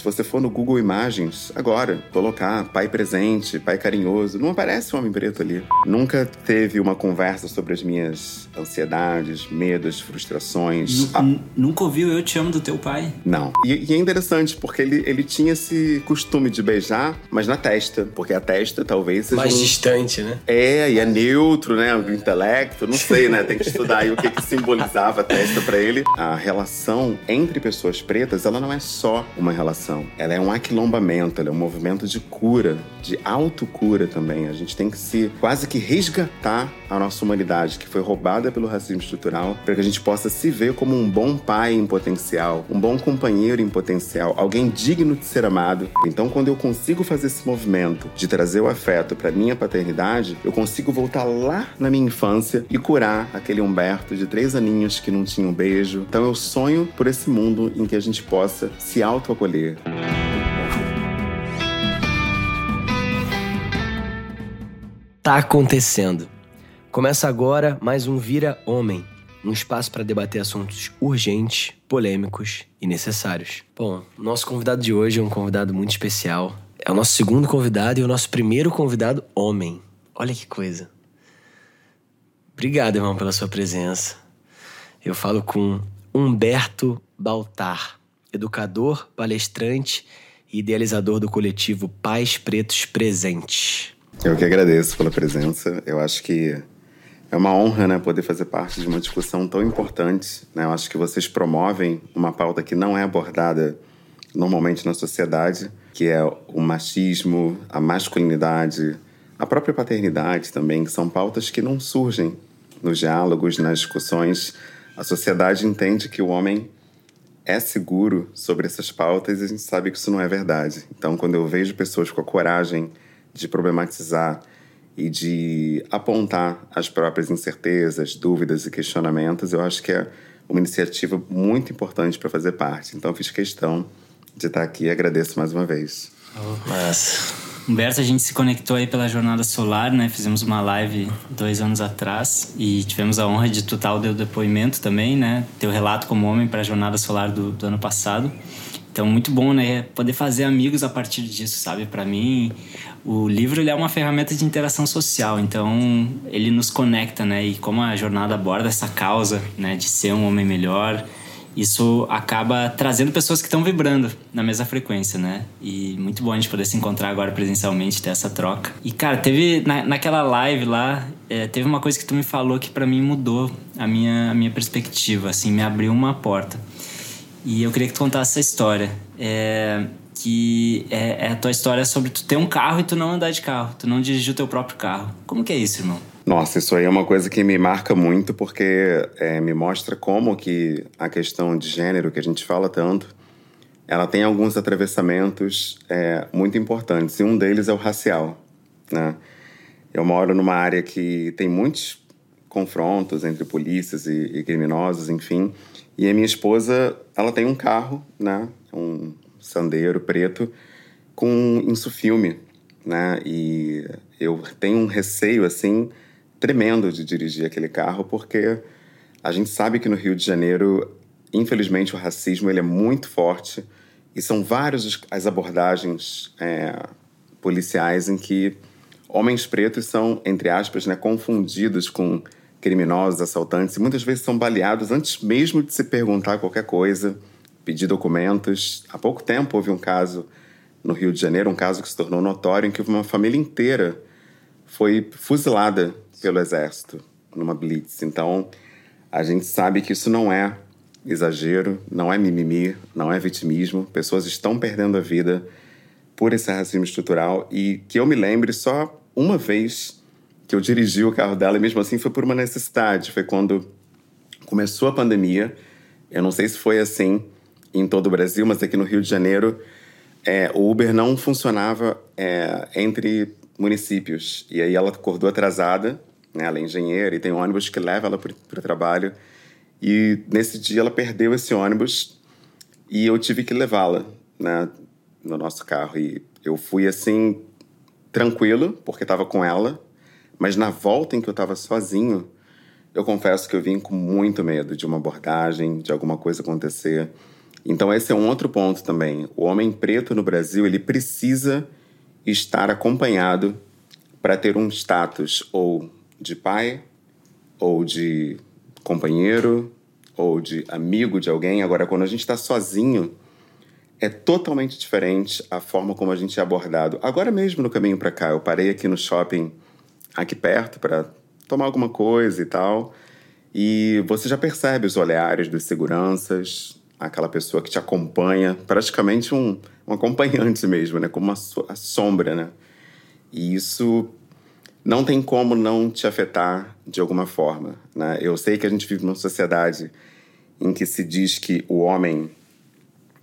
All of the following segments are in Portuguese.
se você for no Google Imagens, agora, colocar pai presente, pai carinhoso, não aparece um homem preto ali. Nunca teve uma conversa sobre as minhas ansiedades, medos, frustrações. Ah. Nunca ouviu Eu Te Amo do teu pai? Não. E, e, é interessante, porque ele, ele tinha esse costume de beijar, mas na testa. Porque a testa talvez seja. Mais um... distante, né? É, e é neutro, né? O intelecto, não sei, né? Tem que estudar aí o que, que simbolizava a testa para ele. A relação entre pessoas pretas, ela não é só uma relação. Ela é um aquilombamento, ela é um movimento de cura, de autocura também. A gente tem que se quase que resgatar a nossa humanidade, que foi roubada pelo racismo estrutural, para que a gente possa se ver como um bom pai em potencial, um bom companheiro em potencial, alguém digno de ser amado. Então, quando eu consigo fazer esse movimento de trazer o afeto para minha paternidade, eu consigo voltar lá na minha infância e curar aquele Humberto de três aninhos que não tinha um beijo. Então, eu sonho por esse mundo em que a gente possa se autoacolher. Tá acontecendo. Começa agora mais um Vira Homem um espaço para debater assuntos urgentes, polêmicos e necessários. Bom, nosso convidado de hoje é um convidado muito especial. É o nosso segundo convidado e o nosso primeiro convidado homem. Olha que coisa. Obrigado, irmão, pela sua presença. Eu falo com Humberto Baltar, educador, palestrante e idealizador do coletivo Pais Pretos Presentes. Eu que agradeço pela presença. Eu acho que é uma honra, né, poder fazer parte de uma discussão tão importante. Né? Eu acho que vocês promovem uma pauta que não é abordada normalmente na sociedade, que é o machismo, a masculinidade, a própria paternidade também, que são pautas que não surgem nos diálogos, nas discussões. A sociedade entende que o homem é seguro sobre essas pautas e a gente sabe que isso não é verdade. Então, quando eu vejo pessoas com a coragem de problematizar e de apontar as próprias incertezas, dúvidas e questionamentos, eu acho que é uma iniciativa muito importante para fazer parte. Então, fiz questão de estar aqui e agradeço mais uma vez. Oh, mas... Humberto, a gente se conectou aí pela Jornada Solar, né? Fizemos uma live dois anos atrás e tivemos a honra de tutar o teu depoimento também, né? Teu relato como homem para a Jornada Solar do, do ano passado. Então, muito bom, né? Poder fazer amigos a partir disso, sabe? Para mim, o livro ele é uma ferramenta de interação social, então ele nos conecta, né? E como a jornada aborda essa causa, né, de ser um homem melhor, isso acaba trazendo pessoas que estão vibrando na mesma frequência, né? E muito bom a gente poder se encontrar agora presencialmente, ter essa troca. E, cara, teve na, naquela live lá, é, teve uma coisa que tu me falou que para mim mudou a minha, a minha perspectiva, assim, me abriu uma porta. E eu queria que tu contasse essa história. É, que é, é, a tua história sobre tu ter um carro e tu não andar de carro, tu não dirigir o teu próprio carro. Como que é isso, irmão? Nossa, isso aí é uma coisa que me marca muito porque é, me mostra como que a questão de gênero que a gente fala tanto, ela tem alguns atravessamentos é, muito importantes e um deles é o racial, né? Eu moro numa área que tem muitos confrontos entre polícias e, e criminosos, enfim. E a minha esposa, ela tem um carro, né? Um sandeiro preto com insufilme, né? E eu tenho um receio assim tremendo de dirigir aquele carro porque a gente sabe que no Rio de Janeiro, infelizmente, o racismo ele é muito forte e são várias as abordagens é, policiais em que homens pretos são, entre aspas, né, confundidos com criminosos, assaltantes, e muitas vezes são baleados antes mesmo de se perguntar qualquer coisa pedir documentos. Há pouco tempo houve um caso no Rio de Janeiro, um caso que se tornou notório, em que uma família inteira foi fuzilada pelo exército numa blitz. Então, a gente sabe que isso não é exagero, não é mimimi, não é vitimismo. Pessoas estão perdendo a vida por esse racismo estrutural e que eu me lembre só uma vez que eu dirigi o carro dela e mesmo assim foi por uma necessidade. Foi quando começou a pandemia. Eu não sei se foi assim em todo o Brasil, mas aqui no Rio de Janeiro, é, o Uber não funcionava é, entre municípios. E aí ela acordou atrasada, né, ela é engenheira e tem um ônibus que leva ela para o trabalho. E nesse dia ela perdeu esse ônibus e eu tive que levá-la né, no nosso carro. E eu fui assim, tranquilo, porque estava com ela, mas na volta em que eu estava sozinho, eu confesso que eu vim com muito medo de uma abordagem, de alguma coisa acontecer. Então esse é um outro ponto também. O homem preto no Brasil, ele precisa estar acompanhado para ter um status ou de pai, ou de companheiro, ou de amigo de alguém. Agora, quando a gente está sozinho, é totalmente diferente a forma como a gente é abordado. Agora mesmo no caminho para cá, eu parei aqui no shopping aqui perto para tomar alguma coisa e tal. E você já percebe os olhares dos seguranças, aquela pessoa que te acompanha, praticamente um, um acompanhante mesmo, né? Como uma so a sombra, né? E isso não tem como não te afetar de alguma forma, né? Eu sei que a gente vive numa sociedade em que se diz que o homem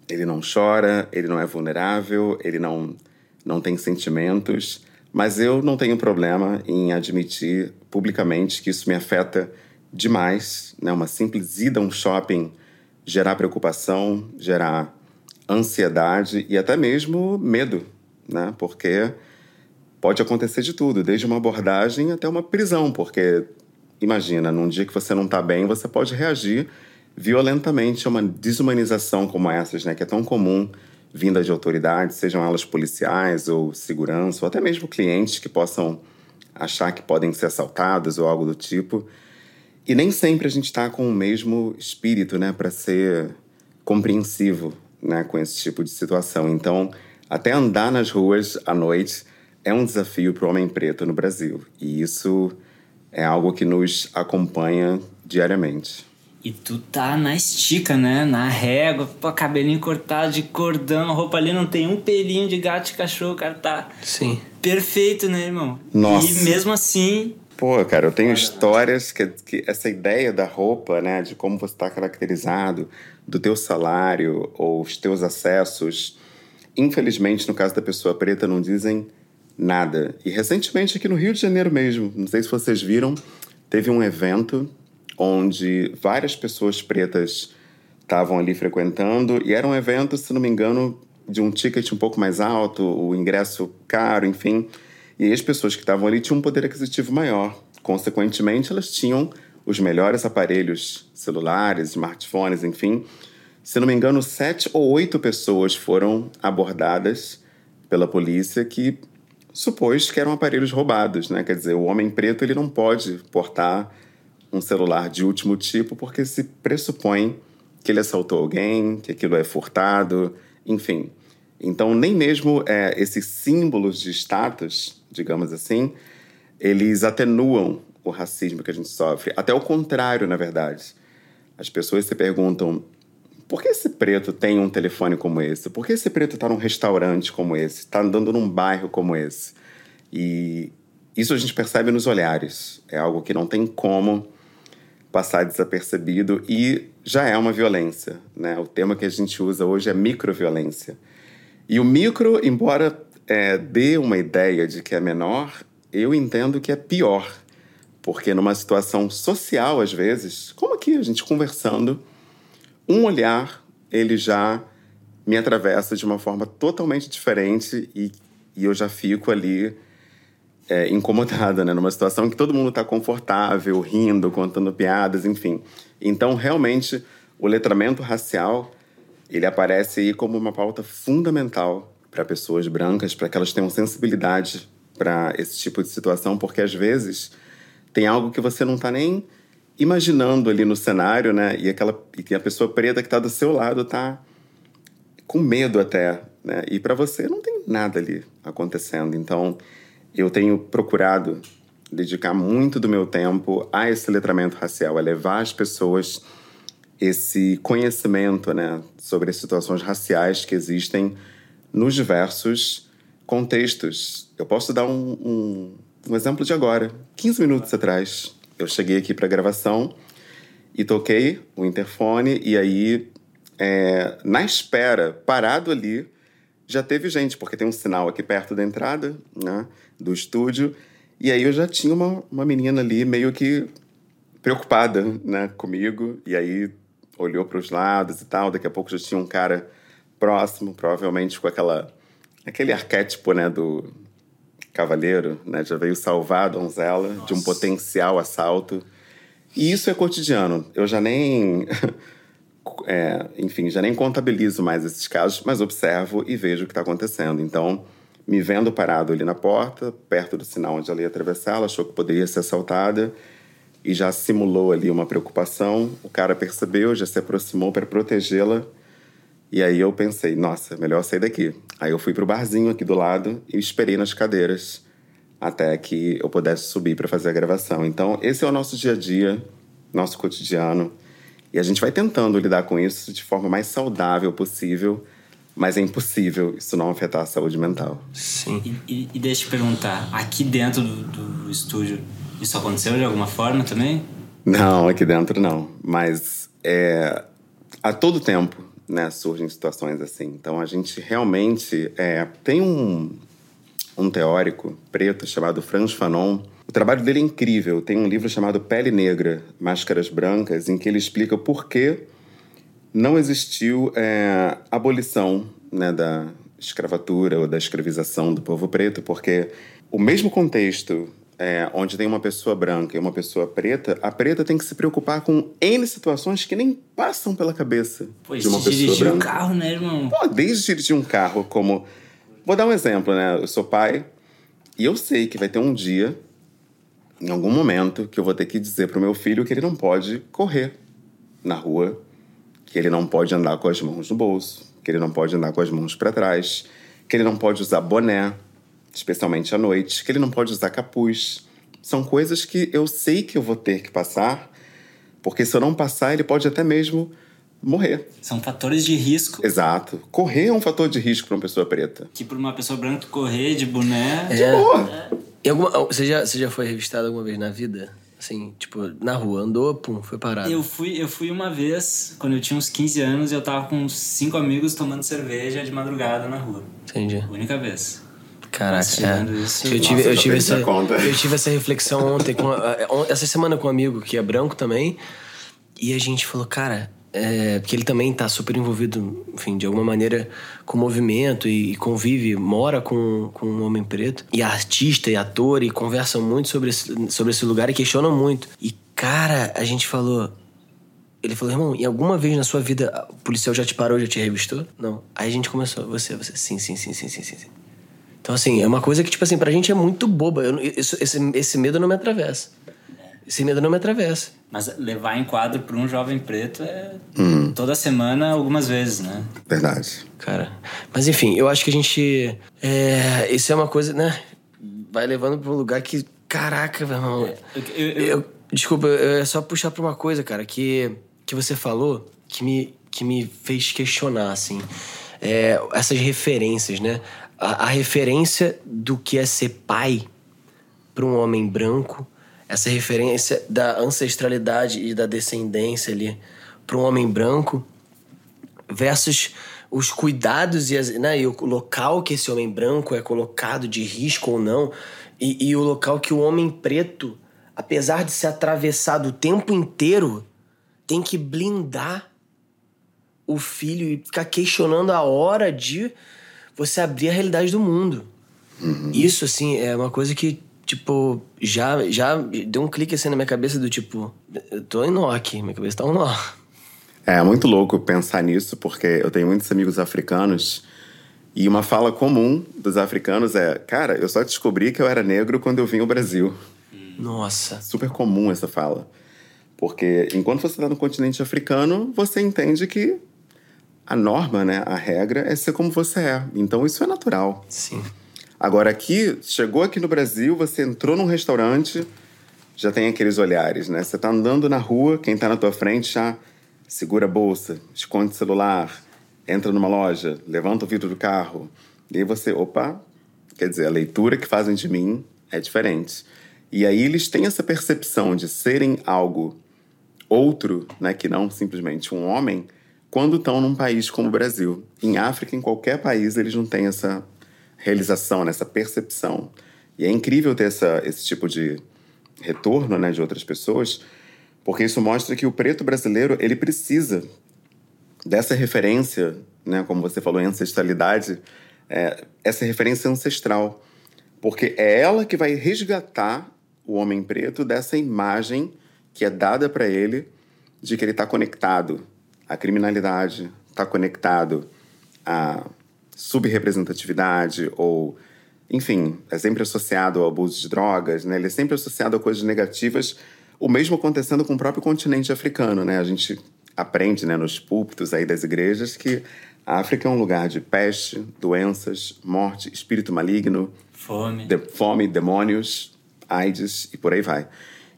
ele não chora, ele não é vulnerável, ele não não tem sentimentos, mas eu não tenho problema em admitir publicamente que isso me afeta demais, né? Uma simples ida a um shopping gerar preocupação, gerar ansiedade e até mesmo medo, né? Porque pode acontecer de tudo, desde uma abordagem até uma prisão, porque imagina, num dia que você não está bem, você pode reagir violentamente a uma desumanização como essas, né? Que é tão comum vinda de autoridades, sejam elas policiais ou segurança, ou até mesmo clientes que possam achar que podem ser assaltados ou algo do tipo. E nem sempre a gente está com o mesmo espírito, né, para ser compreensivo, né, com esse tipo de situação. Então, até andar nas ruas à noite é um desafio para o homem preto no Brasil. E isso é algo que nos acompanha diariamente. E tu tá na estica, né? Na régua, pô, cabelinho cortado de cordão, roupa ali não tem um pelinho de gato e cachorro, cara tá. Sim. Perfeito, né, irmão? Nossa. E mesmo assim. Pô, cara, eu tenho histórias que, que essa ideia da roupa, né, de como você está caracterizado, do teu salário ou os teus acessos, infelizmente, no caso da pessoa preta, não dizem nada. E recentemente aqui no Rio de Janeiro mesmo, não sei se vocês viram, teve um evento onde várias pessoas pretas estavam ali frequentando e era um evento, se não me engano, de um ticket um pouco mais alto, o ingresso caro, enfim. E as pessoas que estavam ali tinham um poder aquisitivo maior. Consequentemente, elas tinham os melhores aparelhos celulares, smartphones, enfim. Se não me engano, sete ou oito pessoas foram abordadas pela polícia que supôs que eram aparelhos roubados, né? Quer dizer, o homem preto ele não pode portar um celular de último tipo porque se pressupõe que ele assaltou alguém, que aquilo é furtado, enfim. Então, nem mesmo é, esses símbolos de status, digamos assim, eles atenuam o racismo que a gente sofre. Até o contrário, na verdade. As pessoas se perguntam: por que esse preto tem um telefone como esse? Por que esse preto está num restaurante como esse? Está andando num bairro como esse? E isso a gente percebe nos olhares. É algo que não tem como passar desapercebido e já é uma violência. Né? O tema que a gente usa hoje é microviolência. E o micro, embora é, dê uma ideia de que é menor, eu entendo que é pior. Porque numa situação social, às vezes, como aqui a gente conversando, um olhar ele já me atravessa de uma forma totalmente diferente e, e eu já fico ali é, incomodada, né? Numa situação que todo mundo está confortável, rindo, contando piadas, enfim. Então, realmente, o letramento racial ele aparece aí como uma pauta fundamental para pessoas brancas, para que elas tenham sensibilidade para esse tipo de situação, porque às vezes tem algo que você não está nem imaginando ali no cenário, né? E aquela e a pessoa preta que está do seu lado está com medo até, né? E para você não tem nada ali acontecendo. Então, eu tenho procurado dedicar muito do meu tempo a esse letramento racial, a levar as pessoas esse conhecimento né, sobre as situações raciais que existem nos diversos contextos. Eu posso dar um, um, um exemplo de agora. 15 minutos atrás, eu cheguei aqui para a gravação e toquei o interfone, e aí, é, na espera, parado ali, já teve gente, porque tem um sinal aqui perto da entrada né, do estúdio. E aí eu já tinha uma, uma menina ali meio que preocupada né, comigo. E aí olhou para os lados e tal. Daqui a pouco já tinha um cara próximo, provavelmente com aquela aquele arquétipo né, do cavaleiro, né, já veio salvar a donzela Nossa. de um potencial assalto. E isso é cotidiano. Eu já nem é, enfim, já nem contabilizo mais esses casos, mas observo e vejo o que está acontecendo. Então, me vendo parado ali na porta, perto do sinal onde ela ia atravessar, ela achou que poderia ser assaltada e já simulou ali uma preocupação. O cara percebeu, já se aproximou para protegê-la. E aí eu pensei, nossa, melhor sair daqui. Aí eu fui pro barzinho aqui do lado e esperei nas cadeiras até que eu pudesse subir para fazer a gravação. Então, esse é o nosso dia a dia, nosso cotidiano. E a gente vai tentando lidar com isso de forma mais saudável possível, mas é impossível isso não afetar a saúde mental. Sim. E, e, e deixa eu te perguntar, aqui dentro do, do estúdio, isso aconteceu de alguma forma também? Não, aqui dentro não. Mas é, a todo tempo né, surgem situações assim. Então a gente realmente é, tem um, um teórico preto chamado Franz Fanon. O trabalho dele é incrível. Tem um livro chamado Pele Negra, Máscaras Brancas, em que ele explica por que não existiu é, abolição né, da escravatura ou da escravização do povo preto, porque o mesmo contexto é, onde tem uma pessoa branca e uma pessoa preta, a preta tem que se preocupar com N situações que nem passam pela cabeça Pois, de uma pessoa dirigir branca. um carro, né, irmão? Pô, desde dirigir um carro, como. Vou dar um exemplo, né? Eu sou pai e eu sei que vai ter um dia, em algum momento, que eu vou ter que dizer pro meu filho que ele não pode correr na rua, que ele não pode andar com as mãos no bolso, que ele não pode andar com as mãos para trás, que ele não pode usar boné, especialmente à noite, que ele não pode usar capuz. São coisas que eu sei que eu vou ter que passar, porque se eu não passar, ele pode até mesmo morrer. São fatores de risco Exato. Correr é um fator de risco para uma pessoa preta. que para uma pessoa branca correr de boné... É. Boa. E alguma, você, já, você já foi revistado alguma vez na vida? Assim, tipo, na rua, andou, pum, foi parado. Eu fui, eu fui uma vez, quando eu tinha uns 15 anos, e eu tava com uns cinco amigos tomando cerveja de madrugada na rua. Entendi. Única vez. Caraca, isso- eu tive, Nossa, eu, tive essa, eu tive essa reflexão ontem, com, essa semana com um amigo que é branco também, e a gente falou, cara, é, porque ele também tá super envolvido, enfim, de alguma maneira com o movimento e, e convive, mora com, com um homem preto, e artista e ator, e conversam muito sobre esse, sobre esse lugar e questionam muito. E, cara, a gente falou, ele falou, irmão, em alguma vez na sua vida o policial já te parou, já te revistou? Não. Aí a gente começou, você, você, sim, sim, sim, sim, sim, sim. sim. Então, assim, é uma coisa que, tipo assim, pra gente é muito boba. Eu isso- esse, esse medo não me atravessa. Esse medo não me atravessa. Mas levar em quadro para um jovem preto é toda semana, algumas vezes, né? Verdade. Cara. Mas enfim, eu acho que a gente. É, isso é uma coisa, né? Vai levando pra um lugar que. Caraca, meu irmão. Eu- eu- eu- Eu- desculpa, eu- é só puxar pra uma coisa, cara, que, que você falou que me, que me fez questionar, assim. É, essas referências, né? A, a referência do que é ser pai para um homem branco, essa referência da ancestralidade e da descendência ali para um homem branco, versus os cuidados e, as, né, e o local que esse homem branco é colocado de risco ou não, e, e o local que o homem preto, apesar de ser atravessado o tempo inteiro, tem que blindar o filho e ficar questionando a hora de você abrir a realidade do mundo. Isso, assim, é uma coisa que, tipo, já, já deu um clique assim na minha cabeça do tipo, eu tô em nó aqui, minha cabeça tá um nó. É muito louco pensar nisso, porque eu tenho muitos amigos africanos e uma fala comum dos africanos é: Cara, eu só descobri que eu era negro quando eu vim ao Brasil. Nossa. Super comum essa fala. Porque enquanto você está no continente africano, você entende que a norma, né, a regra é ser como você é. Então isso é natural. Sim. Agora aqui, chegou aqui no Brasil, você entrou num restaurante, já tem aqueles olhares, né? Você tá andando na rua, quem tá na tua frente já segura a bolsa, esconde o celular, entra numa loja, levanta o vidro do carro. E aí você, opa, quer dizer, a leitura que fazem de mim é diferente. E aí eles têm essa percepção de serem algo outro, né, que não simplesmente um homem, quando estão num país como o Brasil. Em África, em qualquer país, eles não têm essa realização, né, essa percepção. E é incrível ter essa, esse tipo de retorno né, de outras pessoas, porque isso mostra que o preto brasileiro ele precisa dessa referência, né, como você falou, ancestralidade, é, essa referência ancestral. Porque é ela que vai resgatar o homem preto dessa imagem que é dada para ele de que ele está conectado à criminalidade, está conectado à subrepresentatividade ou, enfim, é sempre associado ao abuso de drogas, né? Ele é sempre associado a coisas negativas. O mesmo acontecendo com o próprio continente africano, né? A gente aprende, né, nos púlpitos aí das igrejas que a África é um lugar de peste, doenças, morte, espírito maligno, fome, de, fome demônios, AIDS e por aí vai.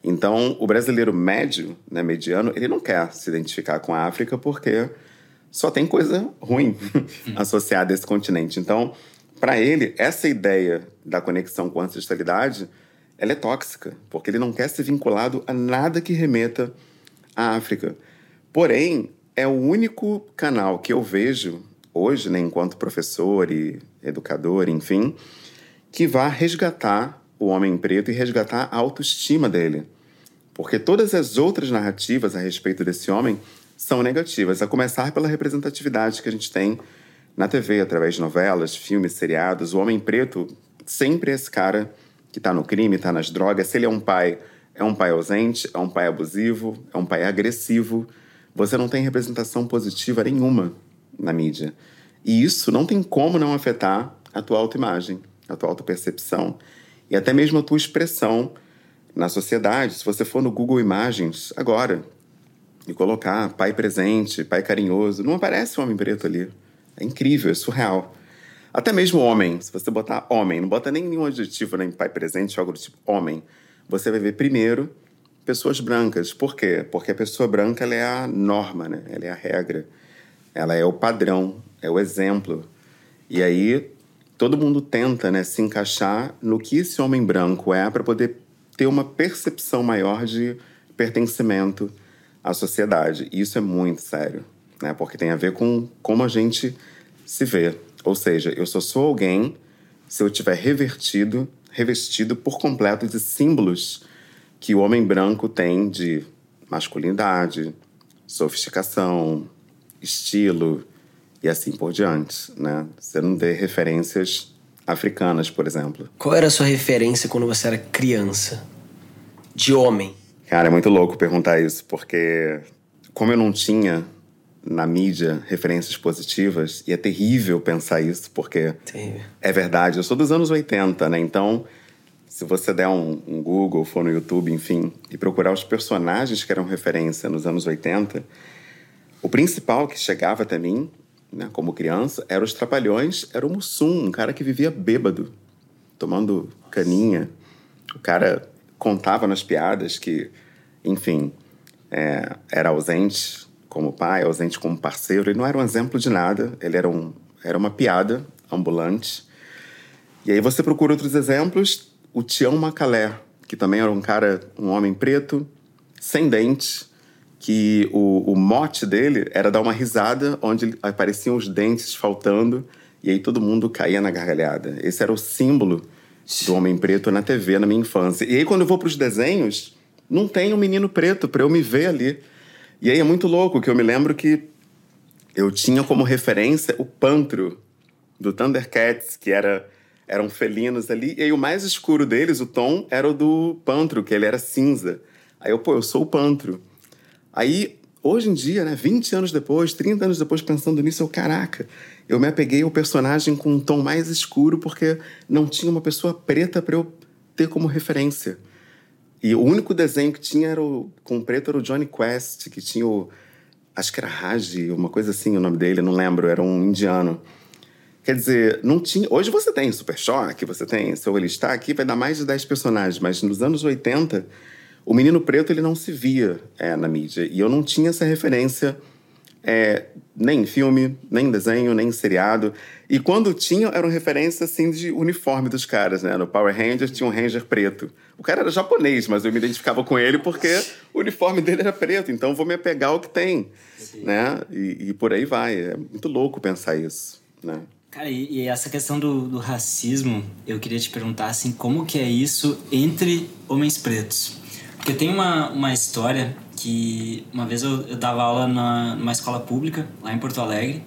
Então, o brasileiro médio, né, mediano, ele não quer se identificar com a África porque só tem coisa ruim associada a esse continente. Então, para ele, essa ideia da conexão com a ancestralidade, ela é tóxica, porque ele não quer ser vinculado a nada que remeta à África. Porém, é o único canal que eu vejo hoje, né, enquanto professor e educador, enfim, que vá resgatar o homem preto e resgatar a autoestima dele. Porque todas as outras narrativas a respeito desse homem são negativas, a começar pela representatividade que a gente tem na TV, através de novelas, filmes, seriados. O homem preto sempre é esse cara que está no crime, está nas drogas. Se ele é um pai, é um pai ausente, é um pai abusivo, é um pai agressivo. Você não tem representação positiva nenhuma na mídia. E isso não tem como não afetar a tua autoimagem, a tua autopercepção e até mesmo a tua expressão na sociedade. Se você for no Google Imagens agora e colocar pai presente, pai carinhoso, não aparece um homem preto ali. É incrível, é surreal. Até mesmo homem, se você botar homem, não bota nem nenhum adjetivo nem pai presente, algo do tipo homem, você vai ver primeiro pessoas brancas. Por quê? Porque a pessoa branca ela é a norma, né? ela é a regra, ela é o padrão, é o exemplo. E aí todo mundo tenta né, se encaixar no que esse homem branco é para poder ter uma percepção maior de pertencimento à sociedade. E isso é muito sério, né? porque tem a ver com como a gente se vê. Ou seja, eu só sou alguém se eu tiver revertido, revestido por completo de símbolos que o homem branco tem de masculinidade, sofisticação, estilo e assim por diante, né? Você não vê referências africanas, por exemplo. Qual era a sua referência quando você era criança? De homem? Cara, é muito louco perguntar isso, porque como eu não tinha na mídia referências positivas, e é terrível pensar isso, porque Terrível. é verdade. Eu sou dos anos 80, né? Então, se você der um, um Google, for no YouTube, enfim, e procurar os personagens que eram referência nos anos 80, o principal que chegava até mim, né, como criança, era os Trapalhões, era o Mussum, um cara que vivia bêbado, tomando caninha. O cara contava nas piadas que, enfim, é, era ausente como pai, ausente como parceiro. Ele não era um exemplo de nada, ele era, um, era uma piada ambulante. E aí você procura outros exemplos, o Tião Macalé, que também era um cara, um homem preto, sem dentes, que o, o mote dele era dar uma risada onde apareciam os dentes faltando e aí todo mundo caía na gargalhada. Esse era o símbolo do homem preto na TV na minha infância. E aí quando eu vou para os desenhos, não tem um menino preto para eu me ver ali. E aí é muito louco que eu me lembro que eu tinha como referência o Pantro do Thundercats, que era eram felinos ali, e aí o mais escuro deles, o tom, era o do Pantro, que ele era cinza. Aí eu, pô, eu sou o Pantro. Aí, hoje em dia, né, 20 anos depois, 30 anos depois, pensando nisso, eu, caraca, eu me apeguei ao personagem com um tom mais escuro porque não tinha uma pessoa preta para eu ter como referência. E o único desenho que tinha era o, com preto era o Johnny Quest, que tinha o. Acho que era Raj, uma coisa assim o nome dele, não lembro, era um indiano. Quer dizer, não tinha. Hoje você tem Super Choque, você tem. Se eu listar aqui, vai dar mais de 10 personagens, mas nos anos 80, o menino preto ele não se via é, na mídia. E eu não tinha essa referência é, nem em filme, nem em desenho, nem em seriado. E quando tinha, era uma referência assim de uniforme dos caras, né? No Power Rangers tinha um Ranger preto. O cara era japonês, mas eu me identificava com ele porque o uniforme dele era preto, então vou me apegar ao que tem, Sim. né? E, e, por aí vai. É muito louco pensar isso, né? Cara, e, e essa questão do, do, racismo, eu queria te perguntar assim, como que é isso entre homens pretos? Porque tem uma, uma história que uma vez eu, eu dava aula na, numa escola pública, lá em Porto Alegre,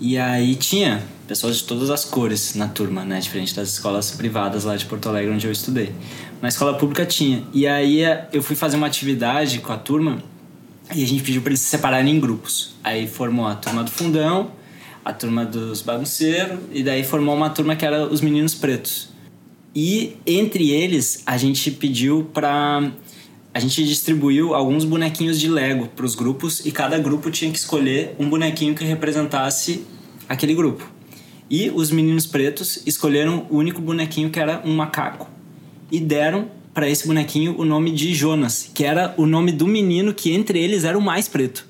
e aí tinha pessoas de todas as cores na turma, né? Diferente das escolas privadas lá de Porto Alegre, onde eu estudei. Na escola pública tinha. E aí eu fui fazer uma atividade com a turma E a gente pediu para eles se separarem em grupos. Aí formou a turma do fundão, a turma dos bagunceiros, e daí formou uma turma que era os meninos pretos. E entre eles, a gente pediu para a gente distribuiu alguns bonequinhos de Lego para os grupos e cada grupo tinha que escolher um bonequinho que representasse aquele grupo. E os meninos pretos escolheram o único bonequinho que era um macaco e deram para esse bonequinho o nome de Jonas, que era o nome do menino que entre eles era o mais preto.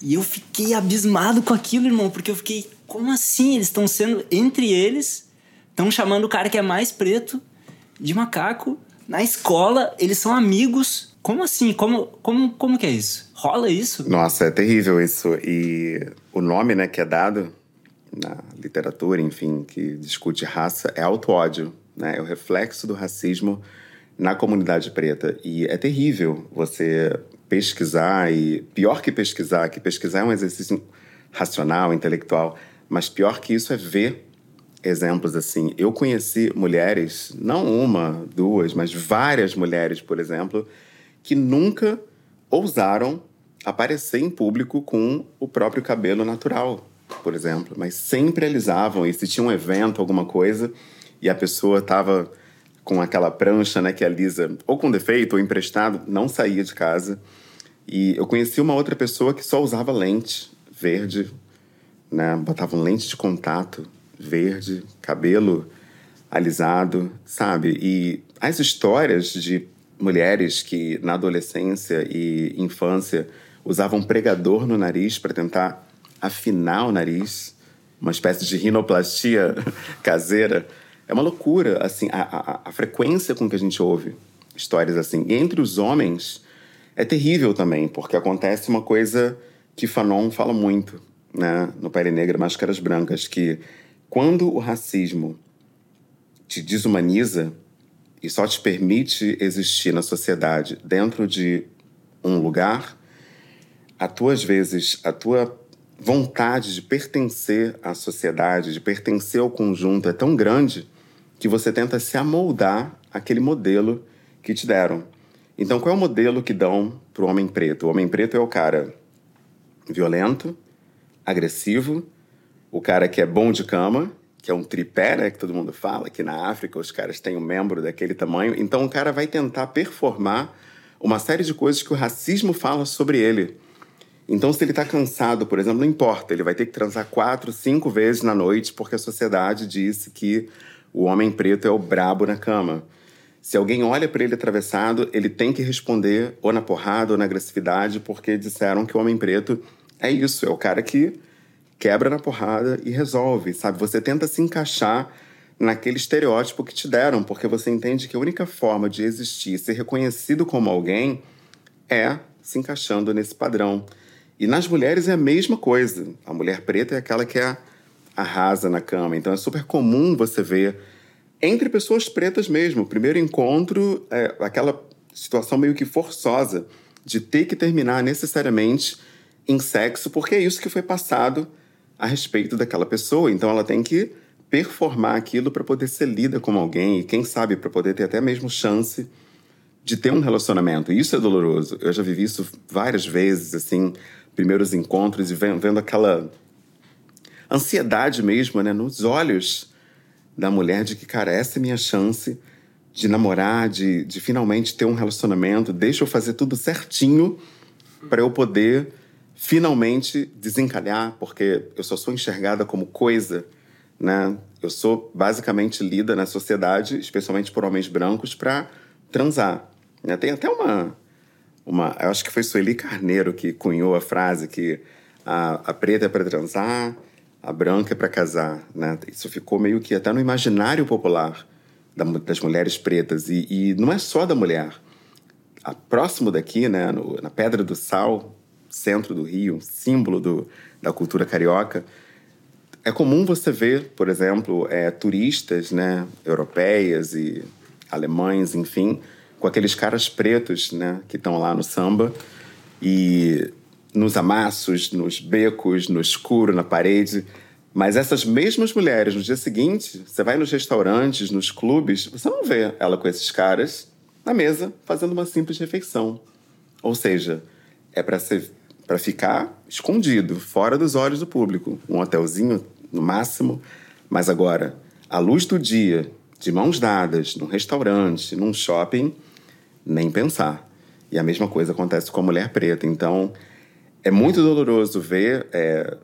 E eu fiquei abismado com aquilo, irmão, porque eu fiquei, como assim? Eles estão sendo entre eles, estão chamando o cara que é mais preto de macaco na escola, eles são amigos. Como assim? Como, como, como que é isso? Rola isso? Nossa, é terrível isso. E o nome né, que é dado na literatura, enfim, que discute raça, é auto-ódio. Né? É o reflexo do racismo na comunidade preta. E é terrível você pesquisar e... Pior que pesquisar, que pesquisar é um exercício racional, intelectual, mas pior que isso é ver exemplos assim. Eu conheci mulheres, não uma, duas, mas várias mulheres, por exemplo, que nunca ousaram aparecer em público com o próprio cabelo natural, por exemplo, mas sempre alisavam. E se tinha um evento, alguma coisa, e a pessoa estava com aquela prancha, né, que alisa, ou com defeito, ou emprestado, não saía de casa. E eu conheci uma outra pessoa que só usava lente verde, né, botava lente de contato verde, cabelo alisado, sabe? E as histórias de mulheres que na adolescência e infância usavam pregador no nariz para tentar afinar o nariz, uma espécie de rinoplastia caseira, é uma loucura, assim, a, a, a, frequência com que a gente ouve histórias assim. E entre os homens é terrível também, porque acontece uma coisa que Fanon fala muito, né, no Pele Negra Máscaras Brancas, que quando o racismo te desumaniza e só te permite existir na sociedade dentro de um lugar, a tua, às vezes, a tua vontade de pertencer à sociedade, de pertencer ao conjunto é tão grande que você tenta se amoldar àquele modelo que te deram. Então, qual é o modelo que dão para o homem preto? O homem preto é o cara violento, agressivo, o cara que é bom de cama, que é um tripé, né, que todo mundo fala, que na África os caras têm um membro daquele tamanho. Então o cara vai tentar performar uma série de coisas que o racismo fala sobre ele. Então, se ele está cansado, por exemplo, não importa, ele vai ter que transar quatro, cinco vezes na noite porque a sociedade disse que o homem preto é o brabo na cama. Se alguém olha para ele atravessado, ele tem que responder ou na porrada ou na agressividade porque disseram que o homem preto é isso, é o cara que quebra na porrada e resolve, sabe? Você tenta se encaixar naquele estereótipo que te deram, porque você entende que a única forma de existir, ser reconhecido como alguém, é se encaixando nesse padrão. E nas mulheres é a mesma coisa. A mulher preta é aquela que é arrasa na cama. Então é super comum você ver entre pessoas pretas mesmo. O primeiro encontro é aquela situação meio que forçosa de ter que terminar necessariamente em sexo, porque é isso que foi passado a respeito daquela pessoa. Então ela tem que performar aquilo para poder ser lida como alguém e quem sabe para poder ter até mesmo chance de ter um relacionamento. E isso é doloroso. Eu já vivi isso várias vezes, assim, primeiros encontros e vendo, aquela ansiedade mesmo, né, nos olhos da mulher de que, cara, essa é minha chance de namorar, de, de finalmente ter um relacionamento, deixa eu fazer tudo certinho para eu poder finalmente desencalhar, porque eu só sou enxergada como coisa, né? Eu sou basicamente lida na sociedade, especialmente por homens brancos, para transar. Né? Tem até uma, uma. Eu acho que foi Sueli Carneiro que cunhou a frase que a, a preta é para transar, a branca é para casar. Né? Isso ficou meio que até no imaginário popular das mulheres pretas. E, e não é só da mulher. A, próximo daqui, né, no, na Pedra do Sal, centro do Rio, símbolo do, da cultura carioca, é comum você ver, por exemplo, é, turistas né, europeias e alemães, enfim, com aqueles caras pretos né, que estão lá no samba e nos amassos, nos becos, no escuro, na parede. Mas essas mesmas mulheres, no dia seguinte, você vai nos restaurantes, nos clubes, você não vê ela com esses caras na mesa fazendo uma simples refeição. Ou seja, é para ser para ficar escondido, fora dos olhos do público. Um hotelzinho no máximo, mas agora, à luz do dia, de mãos dadas, num restaurante, num shopping, nem pensar. E a mesma coisa acontece com a mulher preta. Então, é muito doloroso ver é,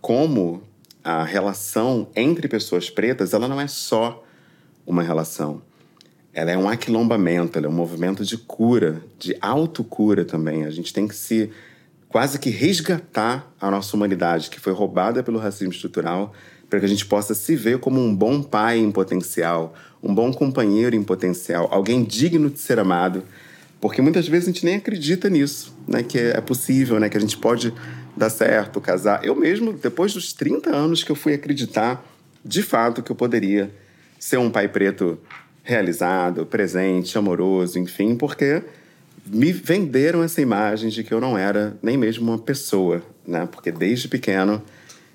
como a relação entre pessoas pretas, ela não é só uma relação. Ela é um aquilombamento, ela é um movimento de cura, de autocura também. A gente tem que se quase que resgatar a nossa humanidade, que foi roubada pelo racismo estrutural, para que a gente possa se ver como um bom pai em potencial, um bom companheiro em potencial, alguém digno de ser amado, porque muitas vezes a gente nem acredita nisso, né, que é possível, né, que a gente pode dar certo, casar. Eu mesmo, depois dos 30 anos que eu fui acreditar de fato que eu poderia ser um pai preto realizado, presente, amoroso, enfim, porque me venderam essa imagem de que eu não era nem mesmo uma pessoa, né? Porque desde pequeno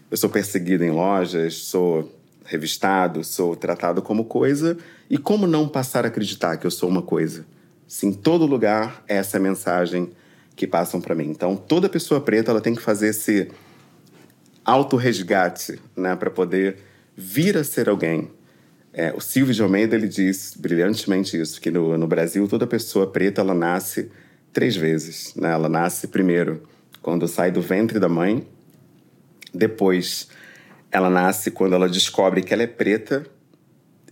eu sou perseguido em lojas, sou revistado, sou tratado como coisa, e como não passar a acreditar que eu sou uma coisa? Se em todo lugar essa é a mensagem que passam para mim. Então, toda pessoa preta ela tem que fazer esse auto-resgate, né, para poder vir a ser alguém. É, o Silvio de Almeida ele diz brilhantemente isso, que no, no Brasil toda pessoa preta ela nasce três vezes. Né? Ela nasce primeiro quando sai do ventre da mãe, depois ela nasce quando ela descobre que ela é preta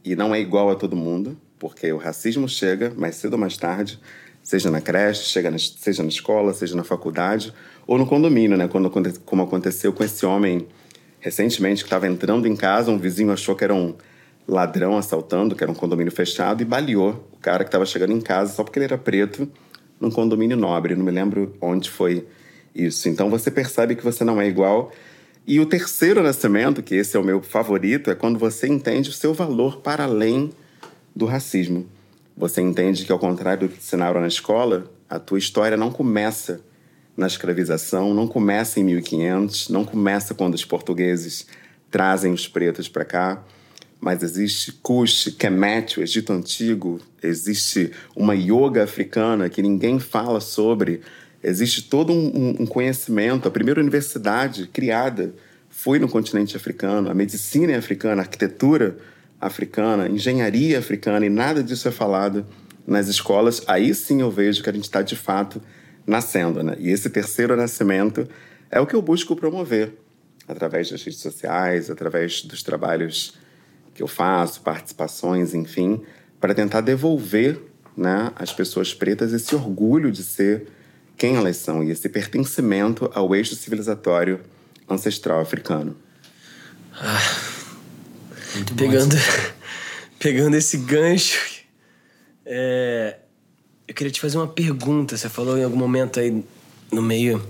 e não é igual a todo mundo, porque o racismo chega mais cedo ou mais tarde, seja na creche, chega na, seja na escola, seja na faculdade ou no condomínio, né? Quando, como aconteceu com esse homem recentemente que estava entrando em casa, um vizinho achou que era um ladrão assaltando, que era um condomínio fechado, e baleou o cara que estava chegando em casa só porque ele era preto num condomínio nobre. Não me lembro onde foi isso. Então você percebe que você não é igual. E o terceiro nascimento, que esse é o meu favorito, é quando você entende o seu valor para além do racismo. Você entende que, ao contrário do que ensinaram na escola, a tua história não começa na escravização, não começa em 1500, não começa quando os portugueses trazem os pretos para cá mas existe Kush, Kemet, o Egito Antigo, existe uma yoga africana que ninguém fala sobre, existe todo um, um conhecimento. A primeira universidade criada foi no continente africano, a medicina é africana, a arquitetura africana, engenharia africana, e nada disso é falado nas escolas. Aí sim eu vejo que a gente está de fato nascendo, né? E esse terceiro nascimento é o que eu busco promover através das redes sociais, através dos trabalhos que eu faço, participações, enfim, para tentar devolver né, às pessoas pretas esse orgulho de ser quem elas são e esse pertencimento ao eixo civilizatório ancestral africano. Ah, pegando, pegando esse gancho, é, eu queria te fazer uma pergunta. Você falou em algum momento aí no meio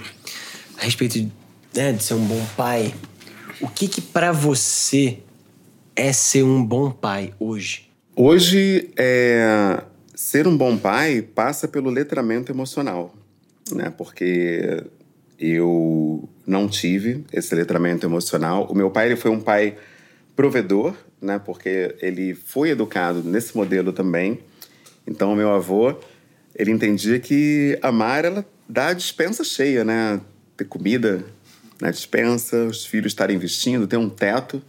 a respeito né, de ser um bom pai. O que que para você é ser um bom pai hoje? Hoje, é, ser um bom pai passa pelo letramento emocional, né? Porque eu não tive esse letramento emocional. O meu pai ele foi um pai provedor, né? Porque ele foi educado nesse modelo também. Então, o meu avô, ele entendia que amar, ela dá a dispensa cheia, né? Ter comida na dispensa, os filhos estarem vestindo, ter um teto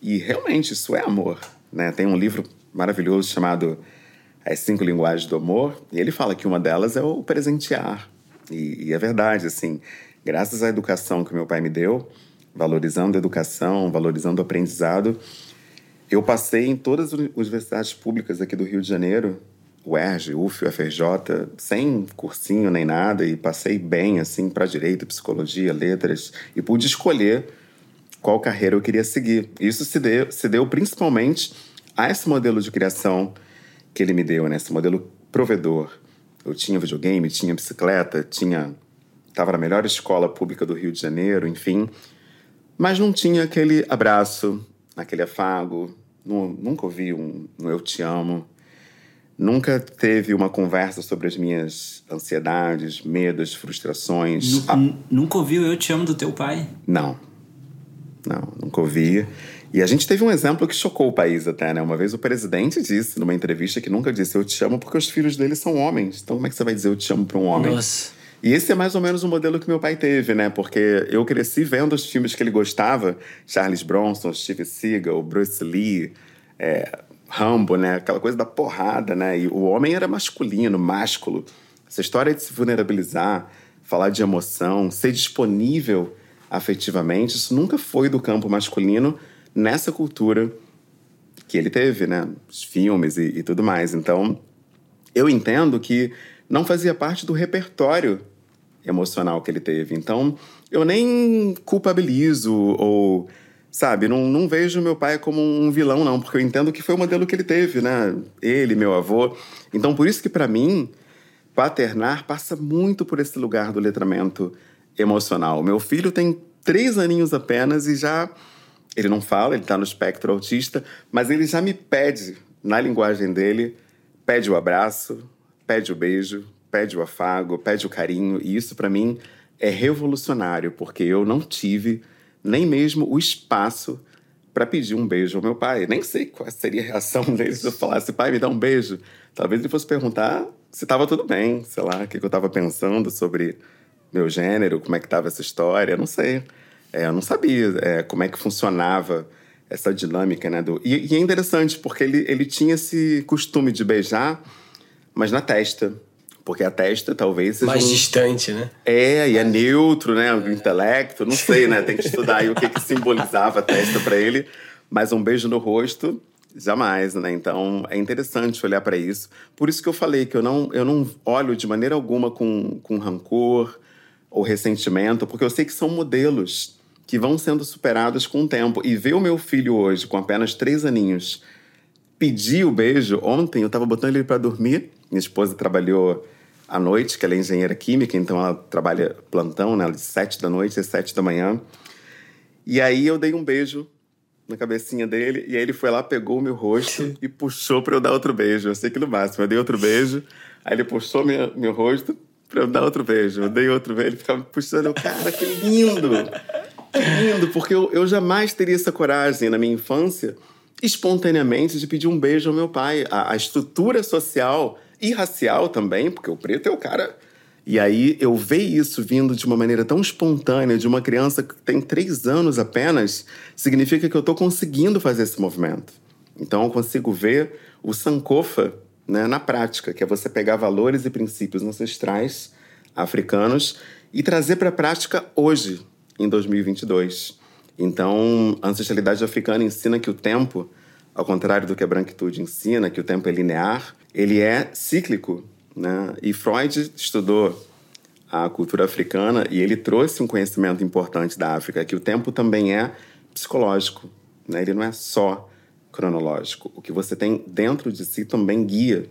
e realmente isso é amor. Né? Tem um livro maravilhoso chamado As Cinco Linguagens do Amor, e ele fala que uma delas é o presentear. E, e é verdade, assim, graças à educação que meu pai me deu, valorizando a educação, valorizando o aprendizado, eu passei em todas as universidades públicas aqui do Rio de Janeiro, UERJ, UF, UFRJ, sem cursinho nem nada, e passei bem, assim, para direito, psicologia, letras, e pude escolher qual carreira eu queria seguir. Isso se deu, se deu principalmente a esse modelo de criação que ele me deu, né? Esse modelo provedor. Eu tinha videogame, tinha bicicleta, tinha estava na melhor escola pública do Rio de Janeiro, enfim, mas não tinha aquele abraço, aquele afago. nunca ouvi um, um eu te amo. Nunca teve uma conversa sobre as minhas ansiedades, medos, frustrações. Nunca ouviu eu te amo do teu pai? Não. Não, nunca ouvi. E a gente teve um exemplo que chocou o país até, né? Uma vez o presidente disse numa entrevista que nunca disse eu te amo porque os filhos dele são homens. Então como é que você vai dizer eu te amo para um homem? Nossa. E esse é mais ou menos o modelo que meu pai teve, né? Porque eu cresci vendo os filmes que ele gostava: Charles Bronson, Steve Seagal, Bruce Lee, é, Rambo, né? Aquela coisa da porrada, né? E o homem era masculino, másculo. Essa história de se vulnerabilizar, falar de emoção, ser disponível afetivamente, isso nunca foi do campo masculino nessa cultura que ele teve, né? Os filmes e, e tudo mais. Então, eu entendo que não fazia parte do repertório emocional que ele teve. Então, eu nem culpabilizo ou, sabe, não, não vejo meu pai como um vilão, não, porque eu entendo que foi o modelo que ele teve, né? Ele, meu avô. Então, por isso que, para mim, paternar passa muito por esse lugar do letramento emocional. Meu filho tem três aninhos apenas e já. Ele não fala, ele está no espectro autista, mas ele já me pede, na linguagem dele, pede o abraço, pede o beijo, pede o afago, pede o carinho, e isso para mim é revolucionário, porque eu não tive nem mesmo o espaço para pedir um beijo ao meu pai. Nem sei qual seria a reação dele se eu falasse, pai, me dá um beijo. Talvez ele fosse perguntar se estava tudo bem, sei lá, o que eu estava pensando sobre meu gênero, como é que estava essa história, não sei. É, eu não sabia é, como é que funcionava essa dinâmica, né? Do... E, e, é interessante, porque ele, ele tinha esse costume de beijar, mas na testa. Porque a testa talvez seja. Mais um... distante, né? É, e é neutro, né? O intelecto, não sei, né? Tem que estudar aí o que, que simbolizava a testa para ele. Mas um beijo no rosto, jamais, né? Então é interessante olhar para isso. Por isso que eu falei que eu não, eu não olho de maneira alguma com, com rancor ou ressentimento, porque eu sei que são modelos que vão sendo superados com o tempo. E ver o meu filho hoje, com apenas três aninhos, pedir o beijo. Ontem eu estava botando ele para dormir. Minha esposa trabalhou à noite, que ela é engenheira química, então ela trabalha plantão, né? De sete da noite às sete da manhã. E aí eu dei um beijo na cabecinha dele, e aí ele foi lá, pegou o meu rosto e puxou para eu dar outro beijo. Eu sei que no máximo, eu dei outro beijo, aí ele puxou minha, meu rosto para eu dar outro beijo. Eu dei outro beijo, ele ficava me puxando. Cara, que lindo! Que lindo, porque eu, eu jamais teria essa coragem na minha infância espontaneamente de pedir um beijo ao meu pai. A, a, estrutura social e racial também, porque o preto é o cara. E aí eu ver isso vindo de uma maneira tão espontânea de uma criança que tem três anos apenas, significa que eu estou conseguindo fazer esse movimento. Então eu consigo ver o Sankofa né, na prática, que é você pegar valores e princípios ancestrais africanos e trazer para a prática hoje, em 2022. Então, a ancestralidade africana ensina que o tempo, ao contrário do que a branquitude ensina, que o tempo é linear, ele é cíclico. Né? E Freud estudou a cultura africana e ele trouxe um conhecimento importante da África, que o tempo também é psicológico. Né? Ele não é só cronológico. O que você tem dentro de si também guia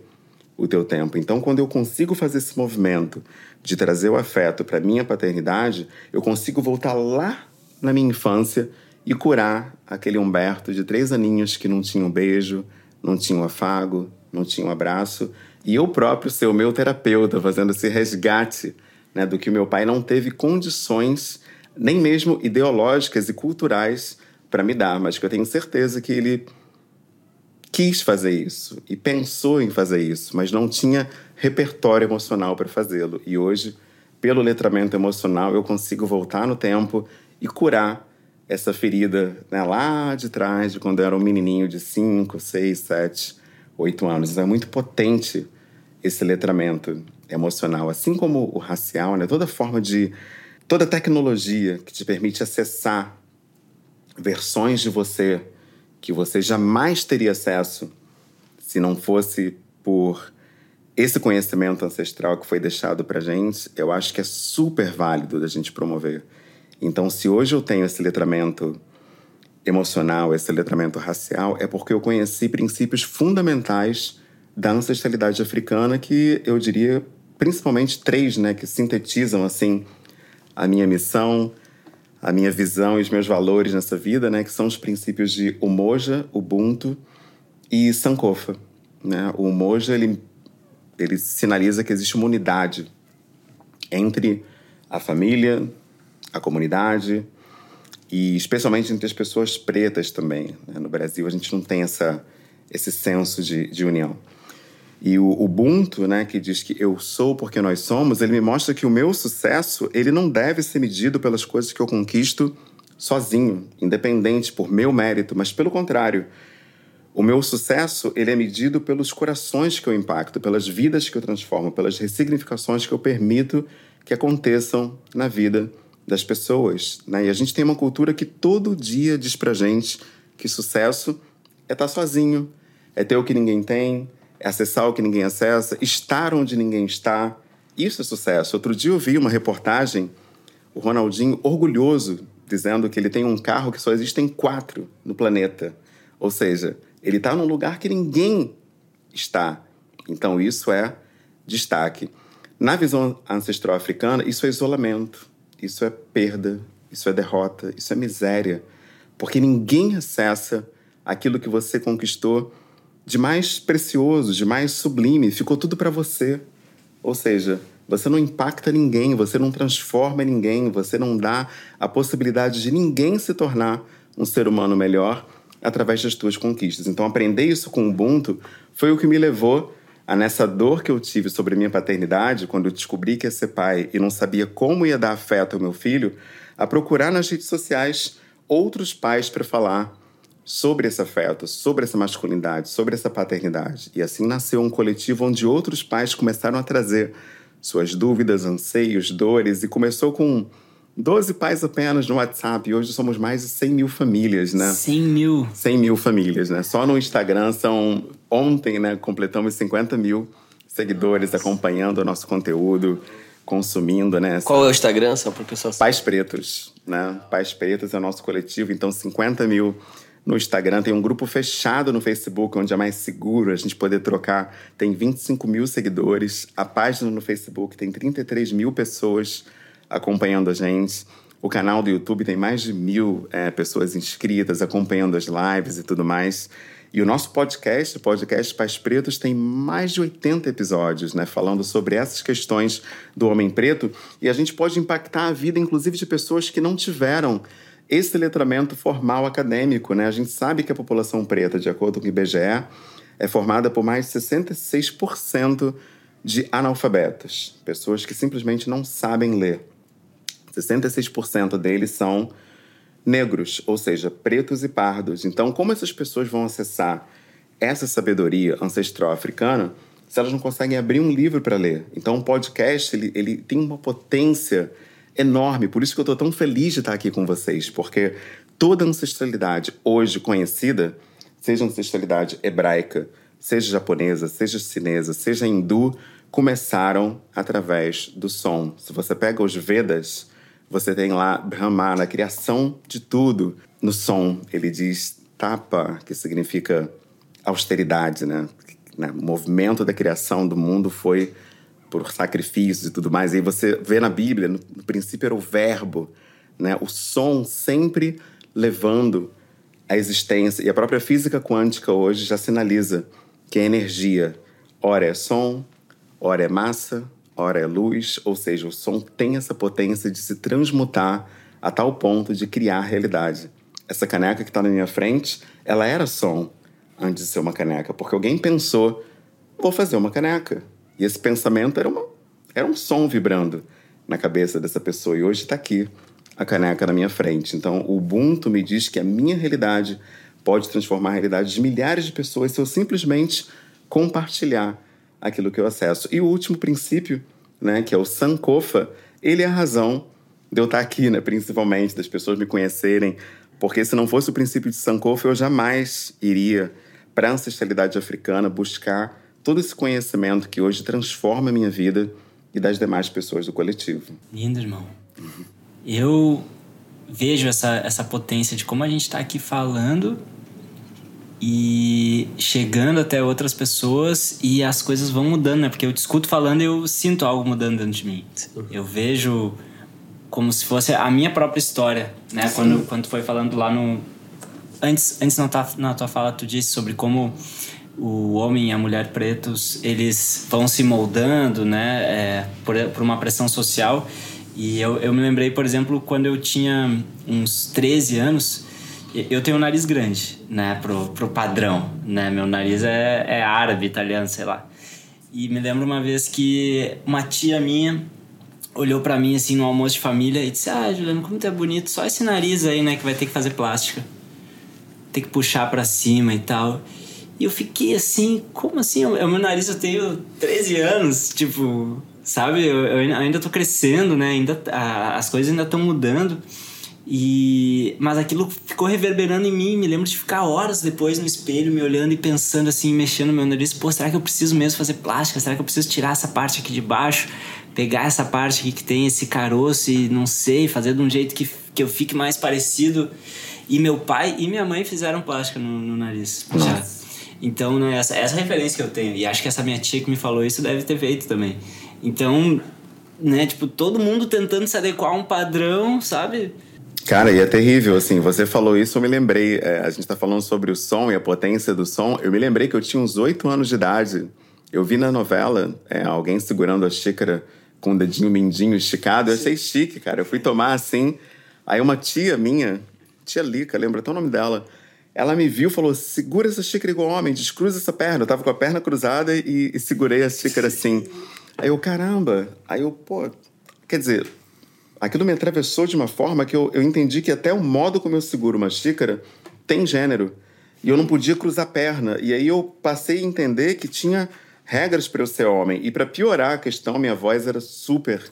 o teu tempo. Então, quando eu consigo fazer esse movimento de trazer o afeto para minha paternidade, eu consigo voltar lá na minha infância e curar aquele Humberto de três aninhos que não tinha um beijo, não tinha um afago, não tinha um abraço, e eu próprio ser o meu terapeuta, fazendo esse resgate né, do que meu pai não teve condições, nem mesmo ideológicas e culturais, para me dar, mas que eu tenho certeza que ele quis fazer isso e pensou em fazer isso, mas não tinha repertório emocional para fazê-lo. E hoje, pelo letramento emocional, eu consigo voltar no tempo e curar essa ferida né, lá de trás, de quando eu era um menininho de 5, 6, 7, 8 anos. Então, é muito potente esse letramento emocional, assim como o racial, né? Toda forma de toda tecnologia que te permite acessar versões de você que você jamais teria acesso se não fosse por esse conhecimento ancestral que foi deixado para gente, eu acho que é super válido da gente promover. Então, se hoje eu tenho esse letramento emocional, esse letramento racial, é porque eu conheci princípios fundamentais da ancestralidade africana que eu diria principalmente três, né, que sintetizam assim a minha missão, a minha visão e os meus valores nessa vida, né, que são os princípios de Umoja, Ubuntu e Sankofa. Né? O Umoja ele, ele sinaliza que existe uma unidade entre a família, a comunidade e especialmente entre as pessoas pretas também. Né? No Brasil a gente não tem essa, esse senso de, de união. E o Ubuntu, né, que diz que eu sou porque nós somos, ele me mostra que o meu sucesso, ele não deve ser medido pelas coisas que eu conquisto sozinho, independente por meu mérito, mas pelo contrário, o meu sucesso, ele é medido pelos corações que eu impacto, pelas vidas que eu transformo, pelas ressignificações que eu permito que aconteçam na vida das pessoas, né? E a gente tem uma cultura que todo dia diz pra gente que sucesso é estar tá sozinho, é ter o que ninguém tem, acessar o que ninguém acessa, estar onde ninguém está. Isso é sucesso. Outro dia eu vi uma reportagem, o Ronaldinho orgulhoso, dizendo que ele tem um carro que só existem quatro no planeta. Ou seja, ele está num lugar que ninguém está. Então isso é destaque. Na visão ancestral africana, isso é isolamento, isso é perda, isso é derrota, isso é miséria. Porque ninguém acessa aquilo que você conquistou de mais precioso, de mais sublime, ficou tudo para você. Ou seja, você não impacta ninguém, você não transforma ninguém, você não dá a possibilidade de ninguém se tornar um ser humano melhor através das tuas conquistas. Então, aprender isso com o Ubuntu foi o que me levou a nessa dor que eu tive sobre minha paternidade, quando eu descobri que ia ser pai e não sabia como ia dar afeto ao meu filho, a procurar nas redes sociais outros pais para falar sobre esse afeto, sobre essa masculinidade, sobre essa paternidade. E assim nasceu um coletivo onde outros pais começaram a trazer suas dúvidas, anseios, dores, e começou com 12 pais apenas no WhatsApp. E hoje somos mais de 100 mil famílias, né? 100 mil. 100 mil famílias, né? Só no Instagram são. Ontem, né? Completamos 50 mil seguidores Nossa. acompanhando o nosso conteúdo, consumindo, né? Qual é o Instagram, só para o pessoal Pais Pretos, né? Pais Pretos é o nosso coletivo, então 50 mil no Instagram, tem um grupo fechado no Facebook, onde é mais seguro a gente poder trocar. Tem 25 mil seguidores. A página no Facebook tem 33 mil pessoas acompanhando a gente. O canal do YouTube tem mais de mil é, pessoas inscritas, acompanhando as lives e tudo mais. E o nosso podcast, o podcast Pais Pretos, tem mais de 80 episódios, né? Falando sobre essas questões do homem preto. E a gente pode impactar a vida, inclusive, de pessoas que não tiveram esse letramento formal acadêmico. Né? A gente sabe que a população preta, de acordo com o IBGE, é formada por mais de 66% de analfabetos, pessoas que simplesmente não sabem ler. 66% deles são negros, ou seja, pretos e pardos. Então, como essas pessoas vão acessar essa sabedoria ancestral africana se elas não conseguem abrir um livro para ler? Então, o podcast ele, ele tem uma potência enorme. Por isso que eu estou tão feliz de estar aqui com vocês, porque toda ancestralidade hoje conhecida, seja ancestralidade hebraica, seja japonesa, seja chinesa, seja hindu, começaram através do som. Se você pega os Vedas, você tem lá Brahma, na criação de tudo. No som, ele diz tapa, que significa austeridade, né? O movimento da criação do mundo foi por sacrifícios e tudo mais. E você vê na Bíblia, no, no princípio era o verbo, né? O som sempre levando a existência. E a própria física quântica hoje já sinaliza que a energia, ora é som, ora é massa, ora é luz, ou seja, o som tem essa potência de se transmutar a tal ponto de criar realidade. Essa caneca que está na minha frente, ela era som antes de ser uma caneca, porque alguém pensou, vou fazer uma caneca. E esse pensamento era, uma, era um som vibrando na cabeça dessa pessoa. E hoje está aqui a caneca na minha frente. Então, o Ubuntu me diz que a minha realidade pode transformar a realidade de milhares de pessoas se eu simplesmente compartilhar aquilo que eu acesso. E o último princípio, né, que é o Sankofa, ele é a razão de eu estar aqui, né, principalmente, das pessoas me conhecerem, porque se não fosse o princípio de Sankofa, eu jamais iria para a ancestralidade africana buscar todo esse conhecimento que hoje transforma a minha vida e das demais pessoas do coletivo. Lindo, irmão. Uhum. Eu vejo essa, essa potência de como a gente está aqui falando e chegando até outras pessoas e as coisas vão mudando, né? Porque eu te escuto falando e eu sinto algo mudando dentro de mim. Eu vejo como se fosse a minha própria história, né? Quando, quando foi falando lá no... Antes, antes na, tua, na tua fala, tu disse sobre como o homem e a mulher pretos eles vão se moldando né é, por, por uma pressão social e eu, eu me lembrei por exemplo quando eu tinha uns 13 anos Eu tenho um nariz grande, né, pro, pro padrão, né? Meu nariz é, é árabe, italiano, sei lá. E me lembro uma vez que uma tia minha olhou para mim assim no almoço de família e disse: "Ah, Juliano, como tu é bonito, só esse nariz aí, né, que vai ter que fazer plástica. Tem que puxar para cima e tal". E eu fiquei assim, como assim? O meu nariz eu tenho 13 anos, tipo, sabe? Eu, eu ainda tô crescendo, né? Ainda a, as coisas ainda estão mudando. E mas aquilo ficou reverberando em mim, me lembro de ficar horas depois no espelho me olhando e pensando assim, mexendo no meu nariz, pô, será que eu preciso mesmo fazer plástica? Será que eu preciso tirar essa parte aqui de baixo, pegar essa parte aqui que tem esse caroço e não sei, fazer de um jeito que, que eu fique mais parecido? E meu pai e minha mãe fizeram plástica no, no nariz. Já. Então, né, essa, essa referência que eu tenho. E acho que essa minha tia que me falou isso deve ter feito também. Então, né, tipo, todo mundo tentando se adequar a um padrão, sabe? Cara, e é terrível, assim, você falou isso, eu me lembrei, é, a gente tá falando sobre o som e a potência do som, eu me lembrei que eu tinha uns oito anos de idade, eu vi na novela é, alguém segurando a xícara com o dedinho mindinho esticado, eu achei chique, cara, eu fui tomar assim, aí uma tia minha, tia Lica, lembra até o nome dela, ela me viu falou, segura essa xícara igual homem, descruza essa perna, eu tava com a perna cruzada e, e segurei a xícara assim, aí eu, caramba, aí eu, pô, quer dizer aquilo me atravessou de uma forma que eu, eu entendi que até o modo como eu seguro uma xícara tem gênero. E eu não podia cruzar a perna. E aí eu passei a entender que tinha regras para eu ser homem. E para piorar a questão, minha voz era super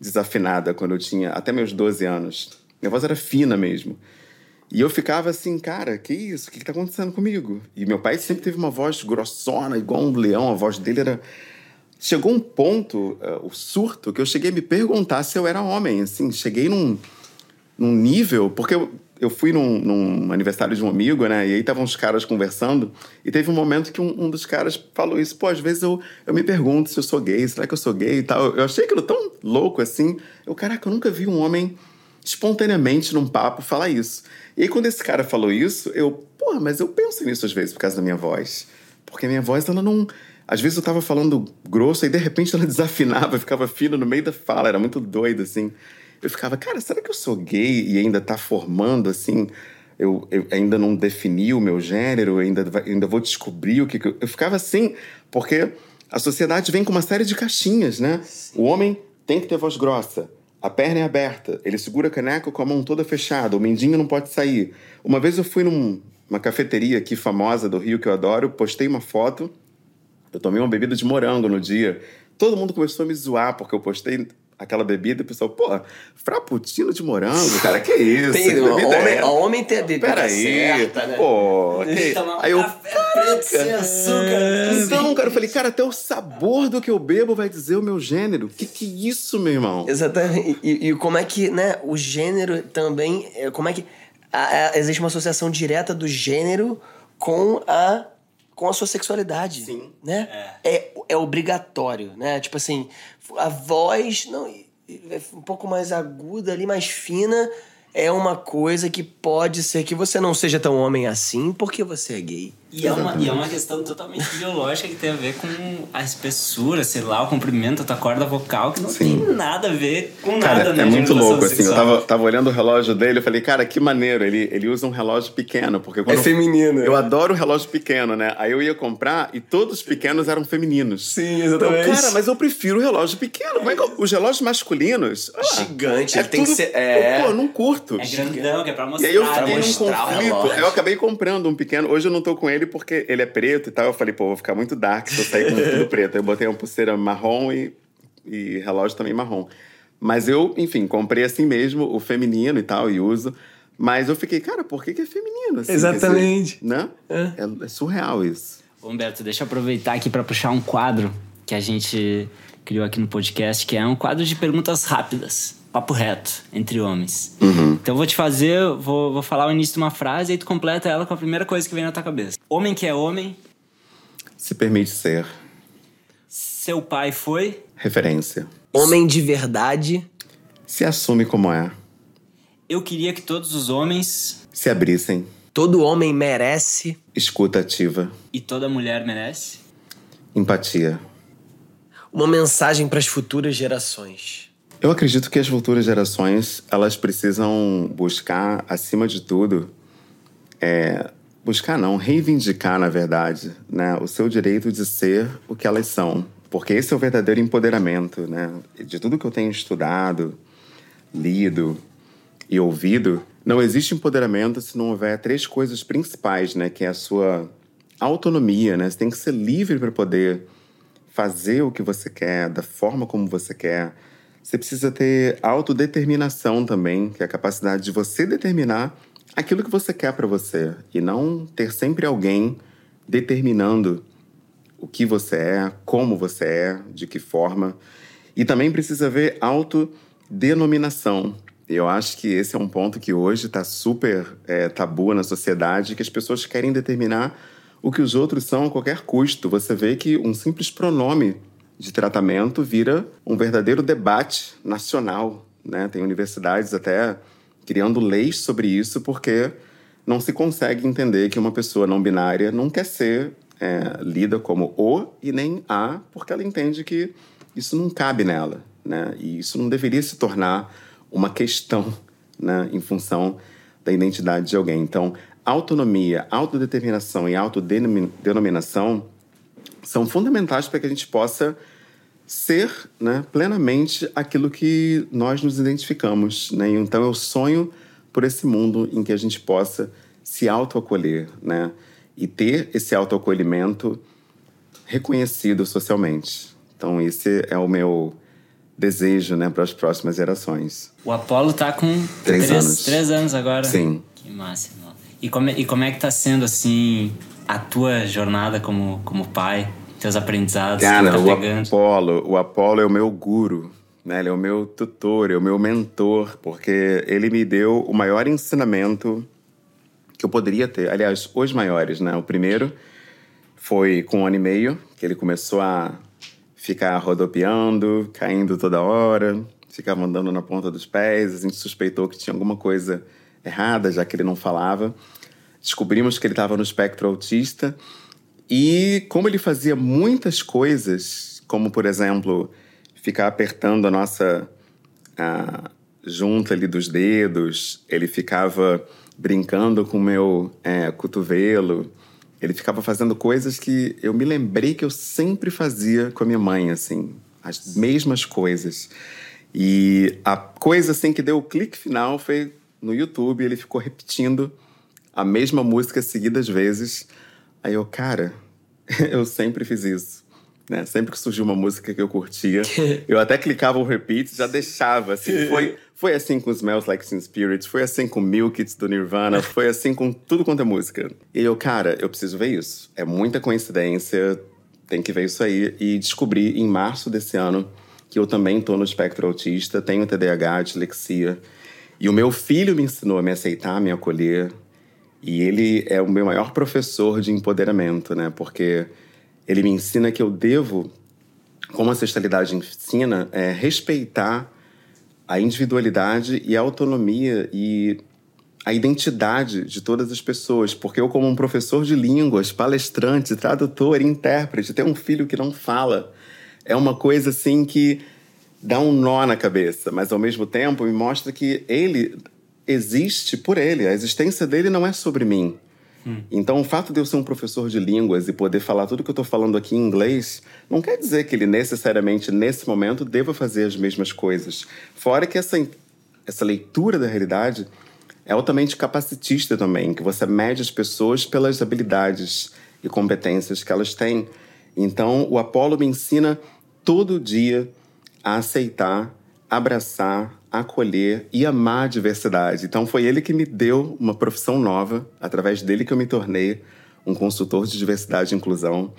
desafinada quando eu tinha até meus 12 anos. Minha voz era fina mesmo. E eu ficava assim, cara, que isso? O que está acontecendo comigo? E meu pai sempre teve uma voz grossona, igual um leão. A voz dele era chegou um ponto, uh, o surto, que eu cheguei a me perguntar se eu era homem. Assim, cheguei num, num nível. Porque eu, eu fui num, num, aniversário de um amigo, né? E aí estavam os caras conversando. E teve um momento que um, um, dos caras falou isso. Pô, às vezes eu, eu me pergunto se eu sou gay, será que eu sou gay e tal. Eu achei aquilo tão louco assim. Eu, caraca, eu nunca vi um homem espontaneamente num papo falar isso. E aí quando esse cara falou isso, eu, pô, mas eu penso nisso às vezes por causa da minha voz. Porque a minha voz, ela não às vezes eu tava falando grosso e de repente ela desafinava, ficava fina no meio da fala, era muito doido, assim. Eu ficava, cara, será que eu sou gay e ainda tá formando, assim? Eu, eu ainda não defini o meu gênero, ainda, ainda vou descobrir o que, que eu... eu. ficava assim, porque a sociedade vem com uma série de caixinhas, né? Sim. O homem tem que ter voz grossa, a perna é aberta, ele segura a caneca com a mão toda fechada, o mendinho não pode sair. Uma vez eu fui numa cafeteria aqui famosa do Rio que eu adoro, postei uma foto eu tomei uma bebida de morango no dia. Todo mundo começou a me zoar porque eu postei aquela bebida e o pessoal, pô, frappuccino de morango, cara, que isso? Tem, que homem, é? homem tem a bebida Peraí, certa, né? Pô, que... Aí eu, sem açúcar. Então, cara, eu falei, cara, até o sabor do que eu bebo vai dizer o meu gênero. Que que é isso, meu irmão? Exatamente. E, e como é que, né, o gênero também, é, como é que a, a, existe uma associação direta do gênero com a com a sua sexualidade. Sim. Né? É. é, é obrigatório, né? Tipo assim, a voz não, é um pouco mais aguda ali, mais fina, é uma coisa que pode ser que você não seja tão homem assim porque você é gay. E é, uma, e é uma questão totalmente biológica que tem a ver com a espessura, sei lá, o comprimento da tua corda vocal, que não Sim. tem nada a ver com cara, nada, né? É muito louco, assim. Eu tava, tava olhando o relógio dele, eu falei, cara, que maneiro. Ele, ele usa um relógio pequeno, porque quando. É feminino. Eu, eu adoro relógio pequeno, né? Aí eu ia comprar e todos os pequenos eram femininos. Sim, exatamente. Eu, cara, mas eu prefiro o relógio pequeno. Como é que eu, os relógios masculinos. Ah, Gigante, é ele tem que ser. É... Eu, pô, eu não curto. É grandão, que é pra mostrar. E aí eu fiquei num conflito. Eu acabei comprando um pequeno. Hoje eu não tô com ele porque ele é preto e tal. Eu falei, pô, vou ficar muito dark se eu sair com tudo preto. Eu botei uma pulseira marrom e, e relógio também marrom. Mas eu, enfim, comprei assim mesmo, o feminino e tal, e uso. Mas eu fiquei, cara, por que, que é feminino? Assim, Exatamente. Dizer, né? É. É, é surreal isso. Humberto, deixa eu aproveitar aqui para puxar um quadro que a gente criou aqui no podcast, que é um quadro de perguntas rápidas papo reto entre homens. Uhum. Então eu vou te fazer, vou, vou falar o início de uma frase e aí tu completa ela com a primeira coisa que vem na tua cabeça. Homem que é homem. Se permite ser. Seu pai foi. Referência. Homem de verdade. Se assume como é. Eu queria que todos os homens. Se abrissem. Todo homem merece. Escuta ativa. E toda mulher merece. Empatia. Uma mensagem para as futuras gerações. Eu acredito que as futuras gerações elas precisam buscar, acima de tudo, é, buscar não, reivindicar, na verdade, né, o seu direito de ser o que elas são. Porque esse é o verdadeiro empoderamento, né? De tudo que eu tenho estudado, lido e ouvido, não existe empoderamento se não houver três coisas principais, né? Que é a sua autonomia, né? Você tem que ser livre para poder fazer o que você quer, da forma como você quer. Você precisa ter autodeterminação também, que é a capacidade de você determinar aquilo que você quer para você e não ter sempre alguém determinando o que você é, como você é, de que forma. E também precisa ver autodenominação. Eu acho que esse é um ponto que hoje está super é, tabu na sociedade, que as pessoas querem determinar o que os outros são a qualquer custo. Você vê que um simples pronome de tratamento vira um verdadeiro debate nacional. Né? Tem universidades até criando leis sobre isso porque não se consegue entender que uma pessoa não binária não quer ser é, lida como o e nem a, porque ela entende que isso não cabe nela. Né? E isso não deveria se tornar uma questão né, em função da identidade de alguém. Então, autonomia, autodeterminação e autodenominação são fundamentais para que a gente possa ser né, plenamente aquilo que nós nos identificamos. Né? Então, eu sonho por esse mundo em que a gente possa se autoacolher né? e ter esse autoacolhimento reconhecido socialmente. Então, esse é o meu desejo né, para as próximas gerações. O Apolo está com três, três, anos. Três anos agora. Sim. Que máximo. E como, e como é que está sendo, assim, a tua jornada como, como pai? Teus aprendizados Cara, tá o pegando? Apolo, o Apolo é o meu guru. Né? Ele é o meu tutor, é o meu mentor, porque ele me deu o maior ensinamento que eu poderia ter. Aliás, os maiores, né? O primeiro foi com um ano e meio, que ele começou a ficar rodopiando, caindo toda hora, ficava andando na ponta dos pés. A gente suspeitou que tinha alguma coisa errada, já que ele não falava. Descobrimos que ele estava no espectro autista. E como ele fazia muitas coisas, como por exemplo, ficar apertando a nossa a junta ali dos dedos, ele ficava brincando com o meu é, cotovelo, ele ficava fazendo coisas que eu me lembrei que eu sempre fazia com a minha mãe, assim, as mesmas coisas. E a coisa assim que deu o clique final foi no YouTube, ele ficou repetindo a mesma música seguidas vezes. Aí eu, cara, eu sempre fiz isso. Né? Sempre que surgiu uma música que eu curtia, eu até clicava o repeat já deixava. Assim, foi, foi assim com Smells Like Teen Spirit, foi assim com Milk It do Nirvana, foi assim com tudo quanto é música. E eu, cara, eu preciso ver isso. É muita coincidência, tem que ver isso aí. E descobri em março desse ano que eu também tô no espectro autista, tenho TDAH, dislexia. E o meu filho me ensinou a me aceitar, a me acolher. E ele é o meu maior professor de empoderamento, né? Porque ele me ensina que eu devo, como a ancestralidade ensina, é, respeitar a individualidade e a autonomia e a identidade de todas as pessoas. Porque eu, como um professor de línguas, palestrante, tradutor, intérprete, ter um filho que não fala é uma coisa assim que dá um nó na cabeça, mas ao mesmo tempo me mostra que ele existe por ele. A existência dele não é sobre mim. Hum. Então, o fato de eu ser um professor de línguas e poder falar tudo que eu estou falando aqui em inglês, não quer dizer que ele necessariamente, nesse momento, deva fazer as mesmas coisas. Fora que essa, essa leitura da realidade é altamente capacitista também, que você mede as pessoas pelas habilidades e competências que elas têm. Então, o Apolo me ensina todo dia a aceitar, abraçar, acolher e amar a diversidade. Então foi ele que me deu uma profissão nova, através dele que eu me tornei um consultor de diversidade e inclusão.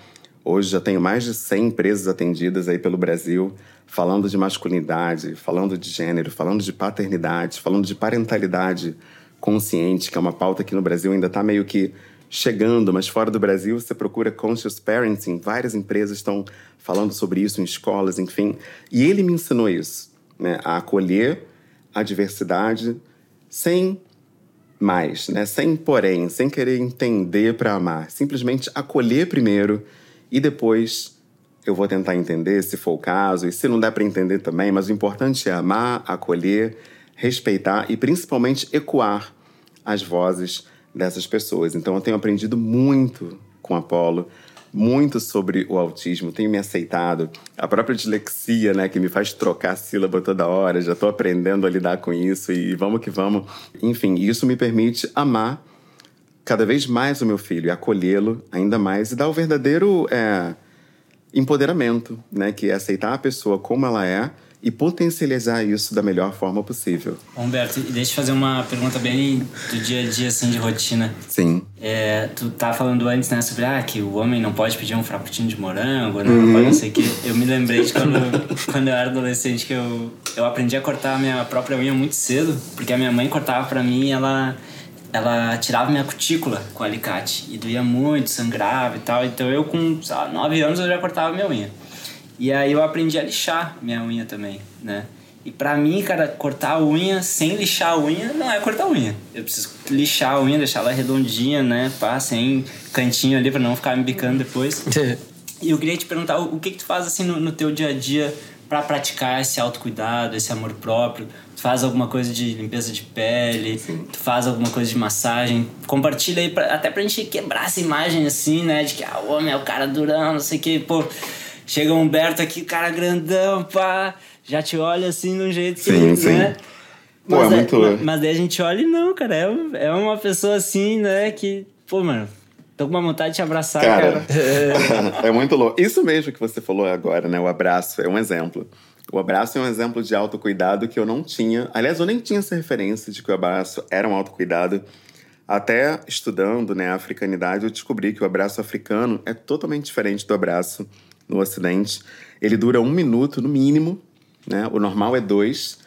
Hoje já tenho mais de 100 empresas atendidas aí pelo Brasil, falando de masculinidade, falando de gênero, falando de paternidade, falando de parentalidade consciente, que é uma pauta que no Brasil ainda está meio que chegando, mas fora do Brasil você procura conscious parenting, várias empresas estão falando sobre isso em escolas, enfim. E ele me ensinou isso, né, a acolher a diversidade sem mais, né, sem porém, sem querer entender para amar, simplesmente acolher primeiro e depois eu vou tentar entender se for o caso e se não der para entender também, mas o importante é amar, acolher, respeitar e principalmente ecoar as vozes dessas pessoas. Então eu tenho aprendido muito com Apolo, muito sobre o autismo, tenho me aceitado. A própria dislexia, né, que me faz trocar sílaba toda hora, já estou aprendendo a lidar com isso e vamos que vamos. Enfim, isso me permite amar cada vez mais o meu filho e acolhê-lo ainda mais e dar o verdadeiro é, empoderamento, né, que é aceitar a pessoa como ela é e potencializar isso da melhor forma possível. Humberto, deixa eu fazer uma pergunta bem do dia a dia, assim, de rotina. Sim. É, tu tá falando antes, né, sobre ah, que o homem não pode pedir um frappuccino de morango, né, uhum. não pode não sei o quê. Eu me lembrei de quando, quando eu era adolescente que eu, eu aprendi a cortar a minha própria unha muito cedo, porque a minha mãe cortava para mim e ela ela tirava minha cutícula com alicate e doía muito, sangrava e tal. Então eu com, sei lá, 9 anos eu já cortava minha unha. E aí eu aprendi a lixar minha unha também, né? E pra mim, cara, cortar a unha sem lixar a unha não é cortar a unha. Eu preciso lixar a unha, deixar ela redondinha, né? Pá, sem cantinho ali pra não ficar me bicando depois. e eu queria te perguntar, o que que tu faz assim no, no teu dia a dia para praticar esse autocuidado, esse amor próprio? Tu faz alguma coisa de limpeza de pele, Sim. tu faz alguma coisa de massagem. Compartilha aí, pra, até pra gente quebrar essa imagem assim, né? De que ah, o homem é o cara durão, não sei o que, pô Chega o Humberto aqui, cara grandão, pá, já te olha assim de um jeito que, sim, sim. né? Pô, mas, é muito... mas, mas daí a gente olha e não, cara, é, é uma pessoa assim, né, que, pô, mano, tô com uma vontade de te abraçar, cara. cara. é muito louco. Isso mesmo que você falou agora, né, o abraço é um exemplo. O abraço é um exemplo de autocuidado que eu não tinha. Aliás, eu nem tinha essa referência de que o abraço era um autocuidado. Até estudando né, a africanidade, eu descobri que o abraço africano é totalmente diferente do abraço no Ocidente. Ele dura um minuto no mínimo, né? O normal é dois,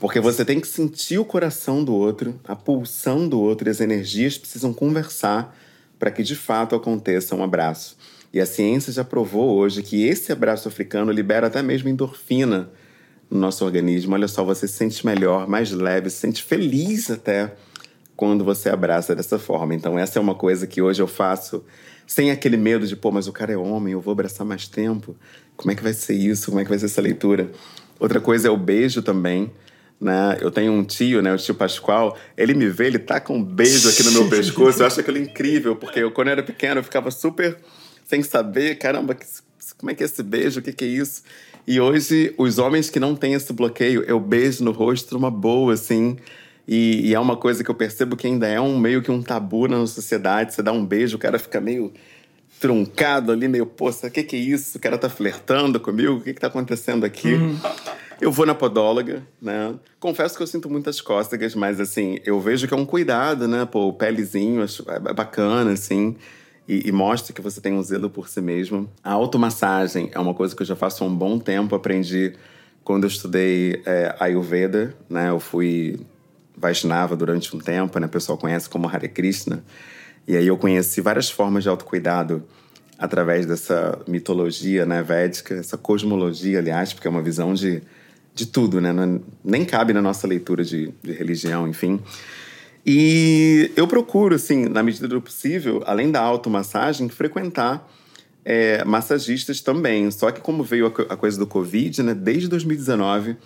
porque você tem que sentir o coração do outro, a pulsão do outro, e as energias precisam conversar para que de fato aconteça um abraço. E a ciência já provou hoje que esse abraço africano libera até mesmo endorfina no nosso organismo. Olha só, você se sente melhor, mais leve, se sente feliz até quando você abraça dessa forma. Então, essa é uma coisa que hoje eu faço sem aquele medo de, pô, mas o cara é homem, eu vou abraçar mais tempo. Como é que vai ser isso? Como é que vai ser essa leitura? Outra coisa é o beijo também. Né? Eu tenho um tio, né, o tio Pascoal, ele me vê, ele tá com um beijo aqui no meu pescoço. Eu acho aquilo incrível, porque eu, quando eu era pequeno, eu ficava super sem saber, caramba, como é que é esse beijo? O que, que é isso? E hoje, os homens que não têm esse bloqueio, eu beijo no rosto numa boa, assim. E, e, é uma coisa que eu percebo que ainda é um meio que um tabu na sociedade. Você dá um beijo, o cara fica meio truncado ali, meio, poxa, o que, que é isso? O cara tá flertando comigo? O que, que tá acontecendo aqui? Uhum. Eu vou na podóloga, né? Confesso que eu sinto muitas cócegas, mas assim, eu vejo que é um cuidado, né? Pô, o pelezinho é bacana, assim. E, e, mostra que você tem um zelo por si mesmo. A automassagem é uma coisa que eu já faço há um bom tempo. Aprendi quando eu estudei é, Ayurveda, né? Eu fui Vaishnava durante um tempo, né? O pessoal conhece como Hare Krishna. E aí eu conheci várias formas de autocuidado através dessa mitologia né, védica, essa cosmologia, aliás, porque é uma visão de, de tudo, né? Não, nem cabe na nossa leitura de, de religião, enfim. E eu procuro, assim, na medida do possível, além da automassagem, frequentar é, massagistas também. Só que como veio a, a coisa do Covid, né? Desde 2019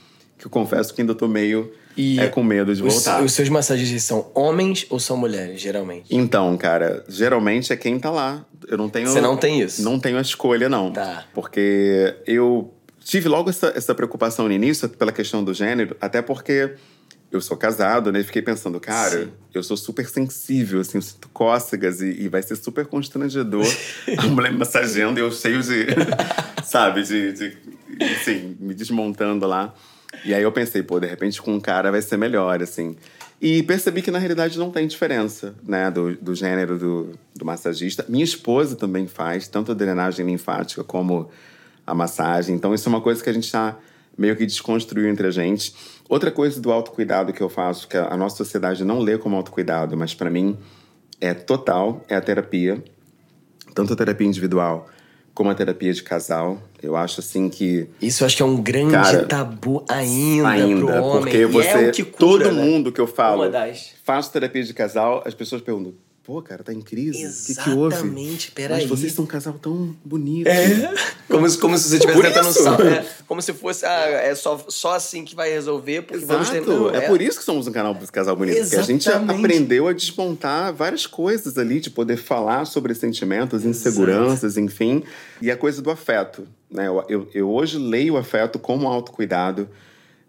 que eu confesso que ainda tô meio e é com medo de os, voltar. Os seus massagistas são homens ou são mulheres, geralmente? Então, cara, geralmente é quem tá lá. Eu não tenho. Você não tem isso? Não tenho a escolha, não. Tá. Porque eu tive logo essa, essa preocupação no início pela questão do gênero, até porque eu sou casado, né? Fiquei pensando, cara, Sim. eu sou super sensível, assim, eu sinto cócegas e, e vai ser super constrangedor a mulher massageando e eu cheio de, sabe, de, de, assim, me desmontando lá. E aí eu pensei, pô, de repente com um cara vai ser melhor, assim. E percebi que na realidade não tem diferença, né, do, do gênero do, do massagista. Minha esposa também faz, tanto a drenagem linfática como a massagem. Então isso é uma coisa que a gente está meio que desconstruiu entre a gente. Outra coisa do autocuidado que eu faço, que a nossa sociedade não lê como autocuidado, mas para mim é total, é a terapia. Tanto a terapia individual como a terapia de casal. Eu acho assim que. Isso eu acho que é um grande cara, tabu ainda, ainda pro homem. Porque você. É todo né? mundo que eu falo faço terapia de casal, as pessoas perguntam: pô, cara, tá em crise. O que, que houve? Exatamente, peraí. Mas vocês são um casal tão bonito. É. Como se, como se você estivesse Por tentando isso. sal- é, Como se fosse, ah, é só, só assim que vai resolver, porque vamos ter. Exato. Não, É por isso que somos um canal Casal Bonito. Porque a gente Exatamente. aprendeu a desmontar várias coisas ali, de poder falar sobre sentimentos, inseguranças, enfim. E a coisa do afeto. Né? Eu, eu, eu hoje leio o afeto como autocuidado.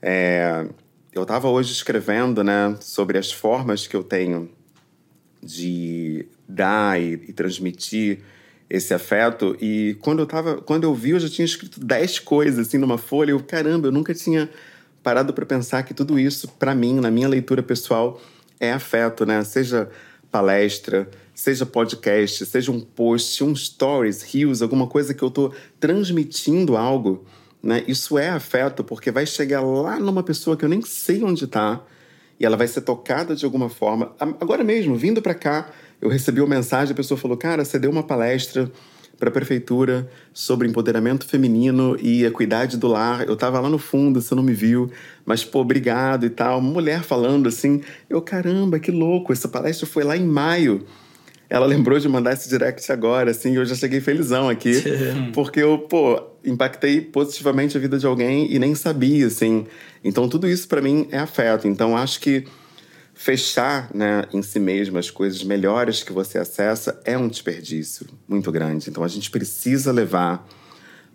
É, eu estava hoje escrevendo né, sobre as formas que eu tenho de dar e, e transmitir esse afeto. E quando eu tava, quando eu vi, eu já tinha escrito 10 coisas assim numa folha. Eu, caramba, eu nunca tinha parado para pensar que tudo isso, para mim, na minha leitura pessoal, é afeto, né? Seja palestra, seja podcast, seja um post, um stories, reels, alguma coisa que eu tô transmitindo algo, né? Isso é afeto, porque vai chegar lá numa pessoa que eu nem sei onde tá e ela vai ser tocada de alguma forma. Agora mesmo, vindo para cá, eu recebi uma mensagem, a pessoa falou: "Cara, você deu uma palestra para a prefeitura sobre empoderamento feminino e equidade do lar. Eu tava lá no fundo, você não me viu, mas pô, obrigado e tal". Uma mulher falando assim: "Eu, caramba, que louco, essa palestra foi lá em maio". Ela lembrou de mandar esse direct agora, assim, e eu já cheguei felizão aqui. porque eu, pô, impactei positivamente a vida de alguém e nem sabia, assim. Então, tudo isso para mim é afeto. Então, acho que fechar né, em si mesmo as coisas melhores que você acessa é um desperdício muito grande. Então, a gente precisa levar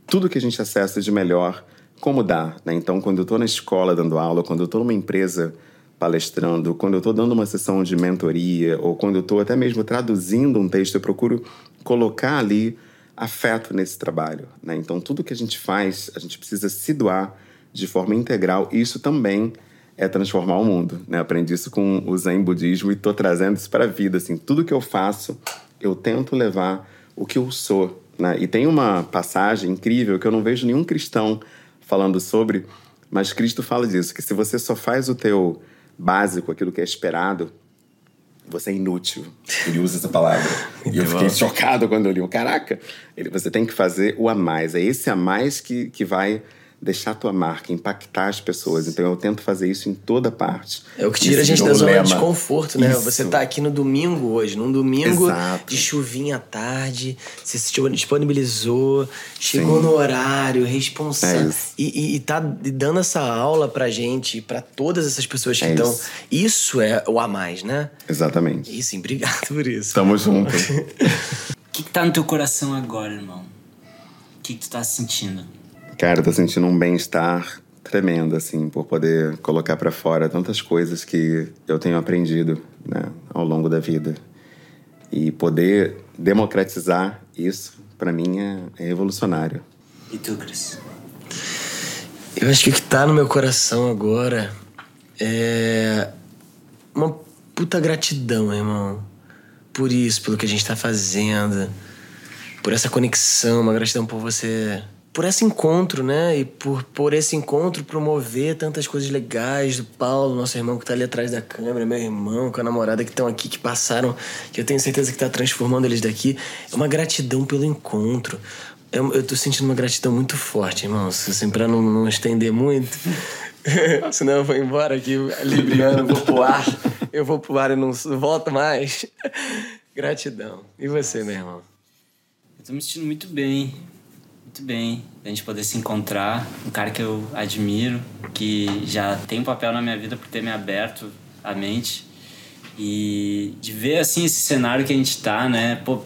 tudo que a gente acessa de melhor como dá. Né? Então, quando eu estou na escola dando aula, quando eu estou numa empresa palestrando, quando eu estou dando uma sessão de mentoria, ou quando eu estou até mesmo traduzindo um texto, eu procuro colocar ali afeto nesse trabalho. Né? Então, tudo que a gente faz, a gente precisa se doar de forma integral. E isso também é transformar o mundo. Né? Aprendi isso com o Zen Budismo e estou trazendo isso para a vida. Assim, tudo que eu faço, eu tento levar o que eu sou. Né? E tem uma passagem incrível que eu não vejo nenhum cristão falando sobre, mas Cristo fala disso, que se você só faz o teu básico, aquilo que é esperado, você é inútil. Ele usa essa palavra. e eu fiquei chocado quando eu li. Caraca, ele, você tem que fazer o a mais. É esse a mais que, que vai deixar a tua marca, impactar as pessoas. Então eu tento fazer isso em toda parte. É o que tira a gente da zona de conforto, né? Isso. Você tá aqui no domingo hoje, num domingo Exato. de chuvinha à tarde, você se disponibilizou, chegou Sim. no horário, É responsável. isso. e, e, e tá dando essa aula pra gente, pra todas essas pessoas que É estão. isso. Isso é o a mais, né? Exatamente. E sim, obrigado por isso. Tamo junto. O que, que tá no teu coração agora, irmão? O que, que tu tá sentindo? Cara, eu tô sentindo um bem-estar tremendo, assim, por poder colocar pra fora tantas coisas que eu tenho aprendido, né, ao longo da vida. E poder democratizar isso, pra mim, é, é revolucionário. E tu, Cris? Eu acho que o que tá no meu coração agora é uma puta gratidão, irmão. Por isso, pelo que a gente tá fazendo. Por essa conexão, uma gratidão por você. Por esse encontro, né? E por, por esse encontro promover tantas coisas legais do Paulo, nosso irmão que tá ali atrás da câmera, meu irmão, com a namorada que estão aqui, que passaram, que eu tenho certeza que tá transformando eles daqui. É uma gratidão pelo encontro. Eu, eu tô sentindo uma gratidão muito forte, irmão. Assim, pra não, não estender muito. Senão eu vou embora aqui, libriano, vou pro ar. Eu vou pro ar e não volto mais. Gratidão. E você, meu irmão? Eu tô me sentindo muito bem. Muito bem. A gente poder se encontrar. Um cara que eu admiro, que já tem um papel na minha vida por ter me aberto a mente. E de ver, assim, esse cenário que a gente tá, né? Pô,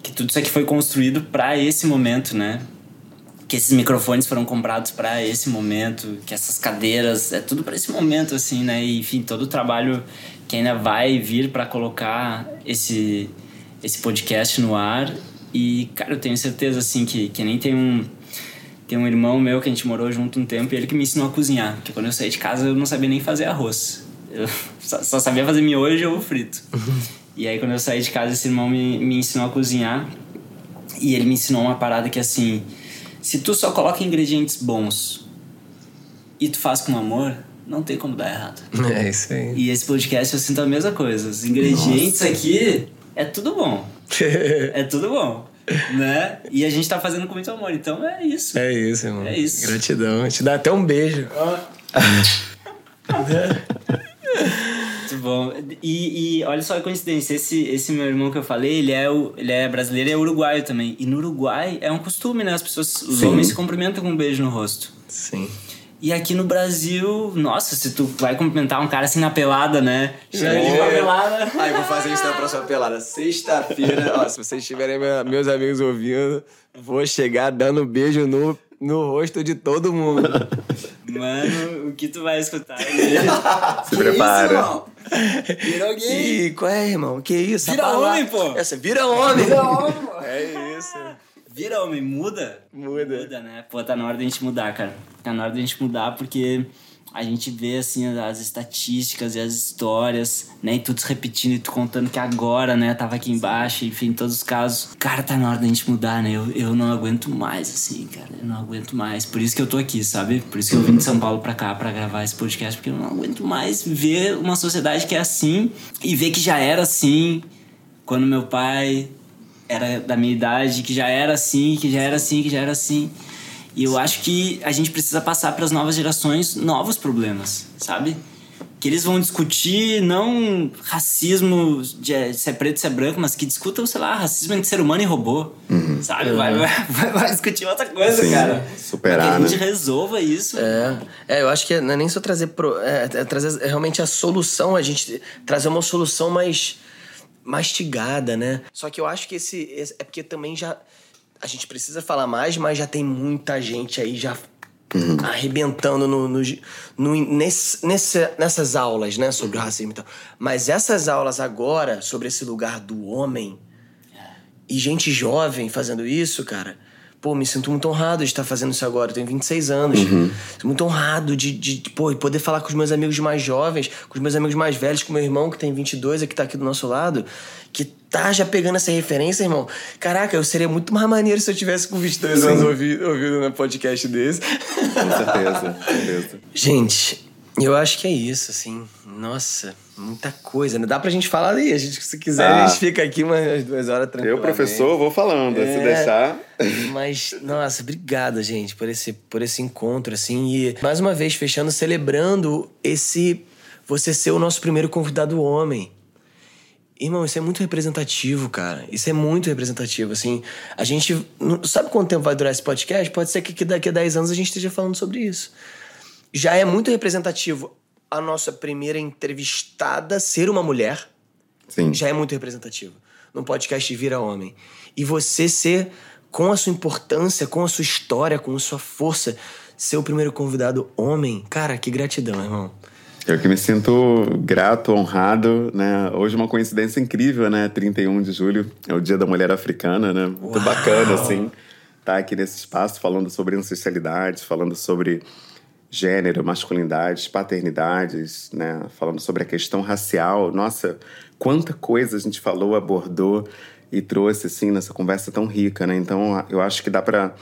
que tudo isso aqui foi construído para esse momento, né? Que esses microfones foram comprados para esse momento, que essas cadeiras, é tudo para esse momento, assim, né? E, enfim, todo o trabalho que ainda vai vir para colocar esse, esse podcast no ar. E, cara, eu tenho certeza, assim, que, que nem tem um. Tem um irmão meu que a gente morou junto um tempo e ele que me ensinou a cozinhar. Porque quando eu saí de casa eu não sabia nem fazer arroz. Eu só, só sabia fazer miojo ovo frito. E aí quando eu saí de casa esse irmão me, me ensinou a cozinhar. E ele me ensinou uma parada que assim... Se tu só coloca ingredientes bons e tu faz com amor, não tem como dar errado. É isso aí. E esse podcast eu sinto a mesma coisa. Os ingredientes aqui é tudo bom. É tudo bom. Né? E a gente tá fazendo com muito amor. Então é isso. É isso, irmão. É isso. Gratidão. Te dá até um beijo. Muito bom. E, e, olha só a coincidência, esse, esse meu irmão que eu falei, ele é, o, ele é brasileiro e é uruguaio também. E no Uruguai é um costume, né? As pessoas, os Sim. homens se cumprimentam com um beijo no rosto. Sim. E aqui no Brasil, nossa, se tu vai cumprimentar um cara assim na pelada, né? Chega de uma pelada. Ah, eu vou fazer isso na próxima pelada. Sexta-feira, ó, se vocês estiverem meus amigos ouvindo, vou chegar dando beijo no, no rosto de todo mundo. Mano, o que tu vai escutar? Se prepara. Isso, vira alguém. qual é, irmão? Que isso? Vira homem, pô. Essa, vira homem. Vira homem, pô. É isso. Vira homem, muda? Muda. Muda, né? Pô, tá na hora da gente mudar, cara. Tá na hora da gente mudar porque a gente vê, assim, as estatísticas e as histórias, né? E tudo se repetindo e tu contando que agora, né? Tava aqui embaixo, enfim, todos os casos. Cara, tá na hora da gente mudar, né? Eu, eu não aguento mais, assim, cara. Eu não aguento mais. Por isso que eu tô aqui, sabe? Por isso que eu vim de São Paulo pra cá pra gravar esse podcast, porque eu não aguento mais ver uma sociedade que é assim e ver que já era assim quando meu pai era da minha idade, que já era assim, que já era assim, que já era assim. E eu acho que a gente precisa passar para as novas gerações novos problemas, sabe? Que eles vão discutir não racismo de se é preto, se é branco, mas que discutam, sei lá, racismo entre ser humano e robô, uhum. sabe? Vai, vai, vai, discutir outra coisa, Sim, cara. Superar, que a gente né? resolva isso. É, é, eu acho que não é nem só trazer, pro, é, é trazer realmente a solução, a gente trazer uma solução mais mastigada, né? Só que eu acho que esse, esse, é porque também já a gente precisa falar mais, mas já tem muita gente aí já uhum. arrebentando no, no, no nesse, nesse, nessas aulas, né, sobre o racismo e tal. Mas essas aulas agora sobre esse lugar do homem e gente jovem fazendo isso, cara, pô, me sinto muito honrado de estar fazendo isso agora. Eu tenho 26 anos. Uhum. muito honrado de, de, de, pô, poder falar com os meus amigos mais jovens, com os meus amigos mais velhos, com meu irmão que tem 22 e que tá aqui do nosso lado, que tá já pegando essa referência, irmão. Caraca, eu seria muito mais maneiro se eu tivesse com 22 Sim. anos ouvindo, ouvindo um podcast desse. Com certeza, com certeza. Gente, eu acho que é isso, assim. Nossa, muita coisa, né? Dá pra gente falar aí. A gente, se quiser, ah. a gente fica aqui umas duas horas tranquilo. Eu, professor, vou falando, é, se deixar. Mas, nossa, obrigado, gente, por esse, por esse encontro, assim. E, mais uma vez, fechando, celebrando esse... Você ser o nosso primeiro convidado homem. Irmão, isso é muito representativo, cara. Isso é muito representativo, assim. A gente... Sabe quanto tempo vai durar esse podcast? Pode ser que daqui a 10 anos a gente esteja falando sobre isso já é muito representativo a nossa primeira entrevistada ser uma mulher. Sim. Já é muito representativo. Num podcast Vira Homem. E você ser, com a sua importância, com a sua história, com a sua força, ser o primeiro convidado homem. Cara, que gratidão, irmão. Eu que me sinto grato, honrado, né? Hoje é uma coincidência incrível, né? 31 de julho é o Dia da Mulher Africana, né? Muito Uau. bacana, assim, estar tá aqui nesse espaço falando sobre ancestralidade, falando sobre gênero, masculinidades, paternidades, né? Falando sobre a questão racial. Nossa, quanta coisa a gente falou, abordou e trouxe assim nessa conversa tão rica, né? Então, eu acho que dá para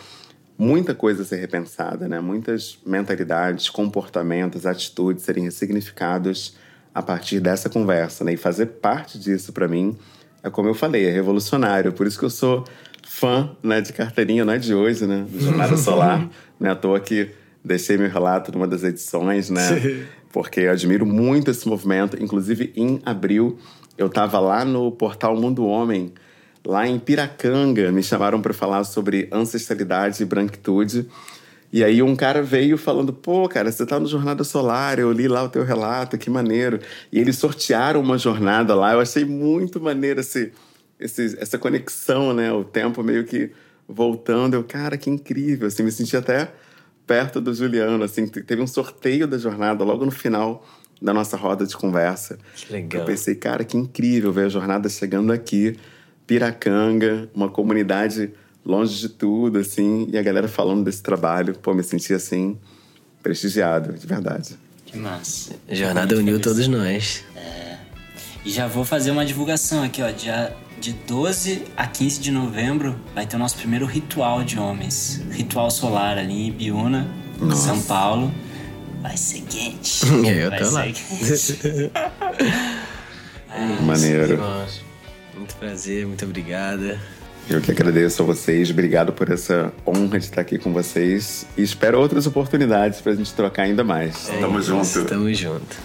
muita coisa ser repensada, né? Muitas mentalidades, comportamentos, atitudes serem ressignificados a partir dessa conversa, né? E fazer parte disso para mim é como eu falei, é revolucionário. Por isso que eu sou fã, né, de carteirinha, não é de hoje, né, do Jornada Solar, né? À toa que deixei meu relato numa das edições, né? Sim. Porque eu admiro muito esse movimento. Inclusive, em abril, eu estava lá no portal Mundo Homem, lá em Piracanga. Me chamaram para falar sobre ancestralidade e branquitude. E aí um cara veio falando, pô, cara, você tá no Jornada Solar, eu li lá o teu relato, que maneiro. E eles sortearam uma jornada lá, eu achei muito maneiro esse, esse, essa conexão, né? O tempo meio que voltando. Eu, cara, que incrível, assim, me senti até perto do Juliano, assim, teve um sorteio da jornada logo no final da nossa roda de conversa. Que legal. Eu pensei, cara, que incrível ver a jornada chegando aqui, Piracanga, uma comunidade longe de tudo, assim, e a galera falando desse trabalho. Pô, me senti assim, prestigiado, de verdade. Que massa. A jornada uniu todos nós. É. E já vou fazer uma divulgação aqui, ó. Dia de 12 a 15 de novembro vai ter o nosso primeiro ritual de homens. Ritual solar ali em Ibiúna, Nossa. São Paulo. Vai ser quente. Eu vai tô lá. é, Maneiro. Muito prazer, muito obrigada. Eu que agradeço a vocês, obrigado por essa honra de estar aqui com vocês e espero outras oportunidades para a gente trocar ainda mais. É, Tamo junto. Tamo junto.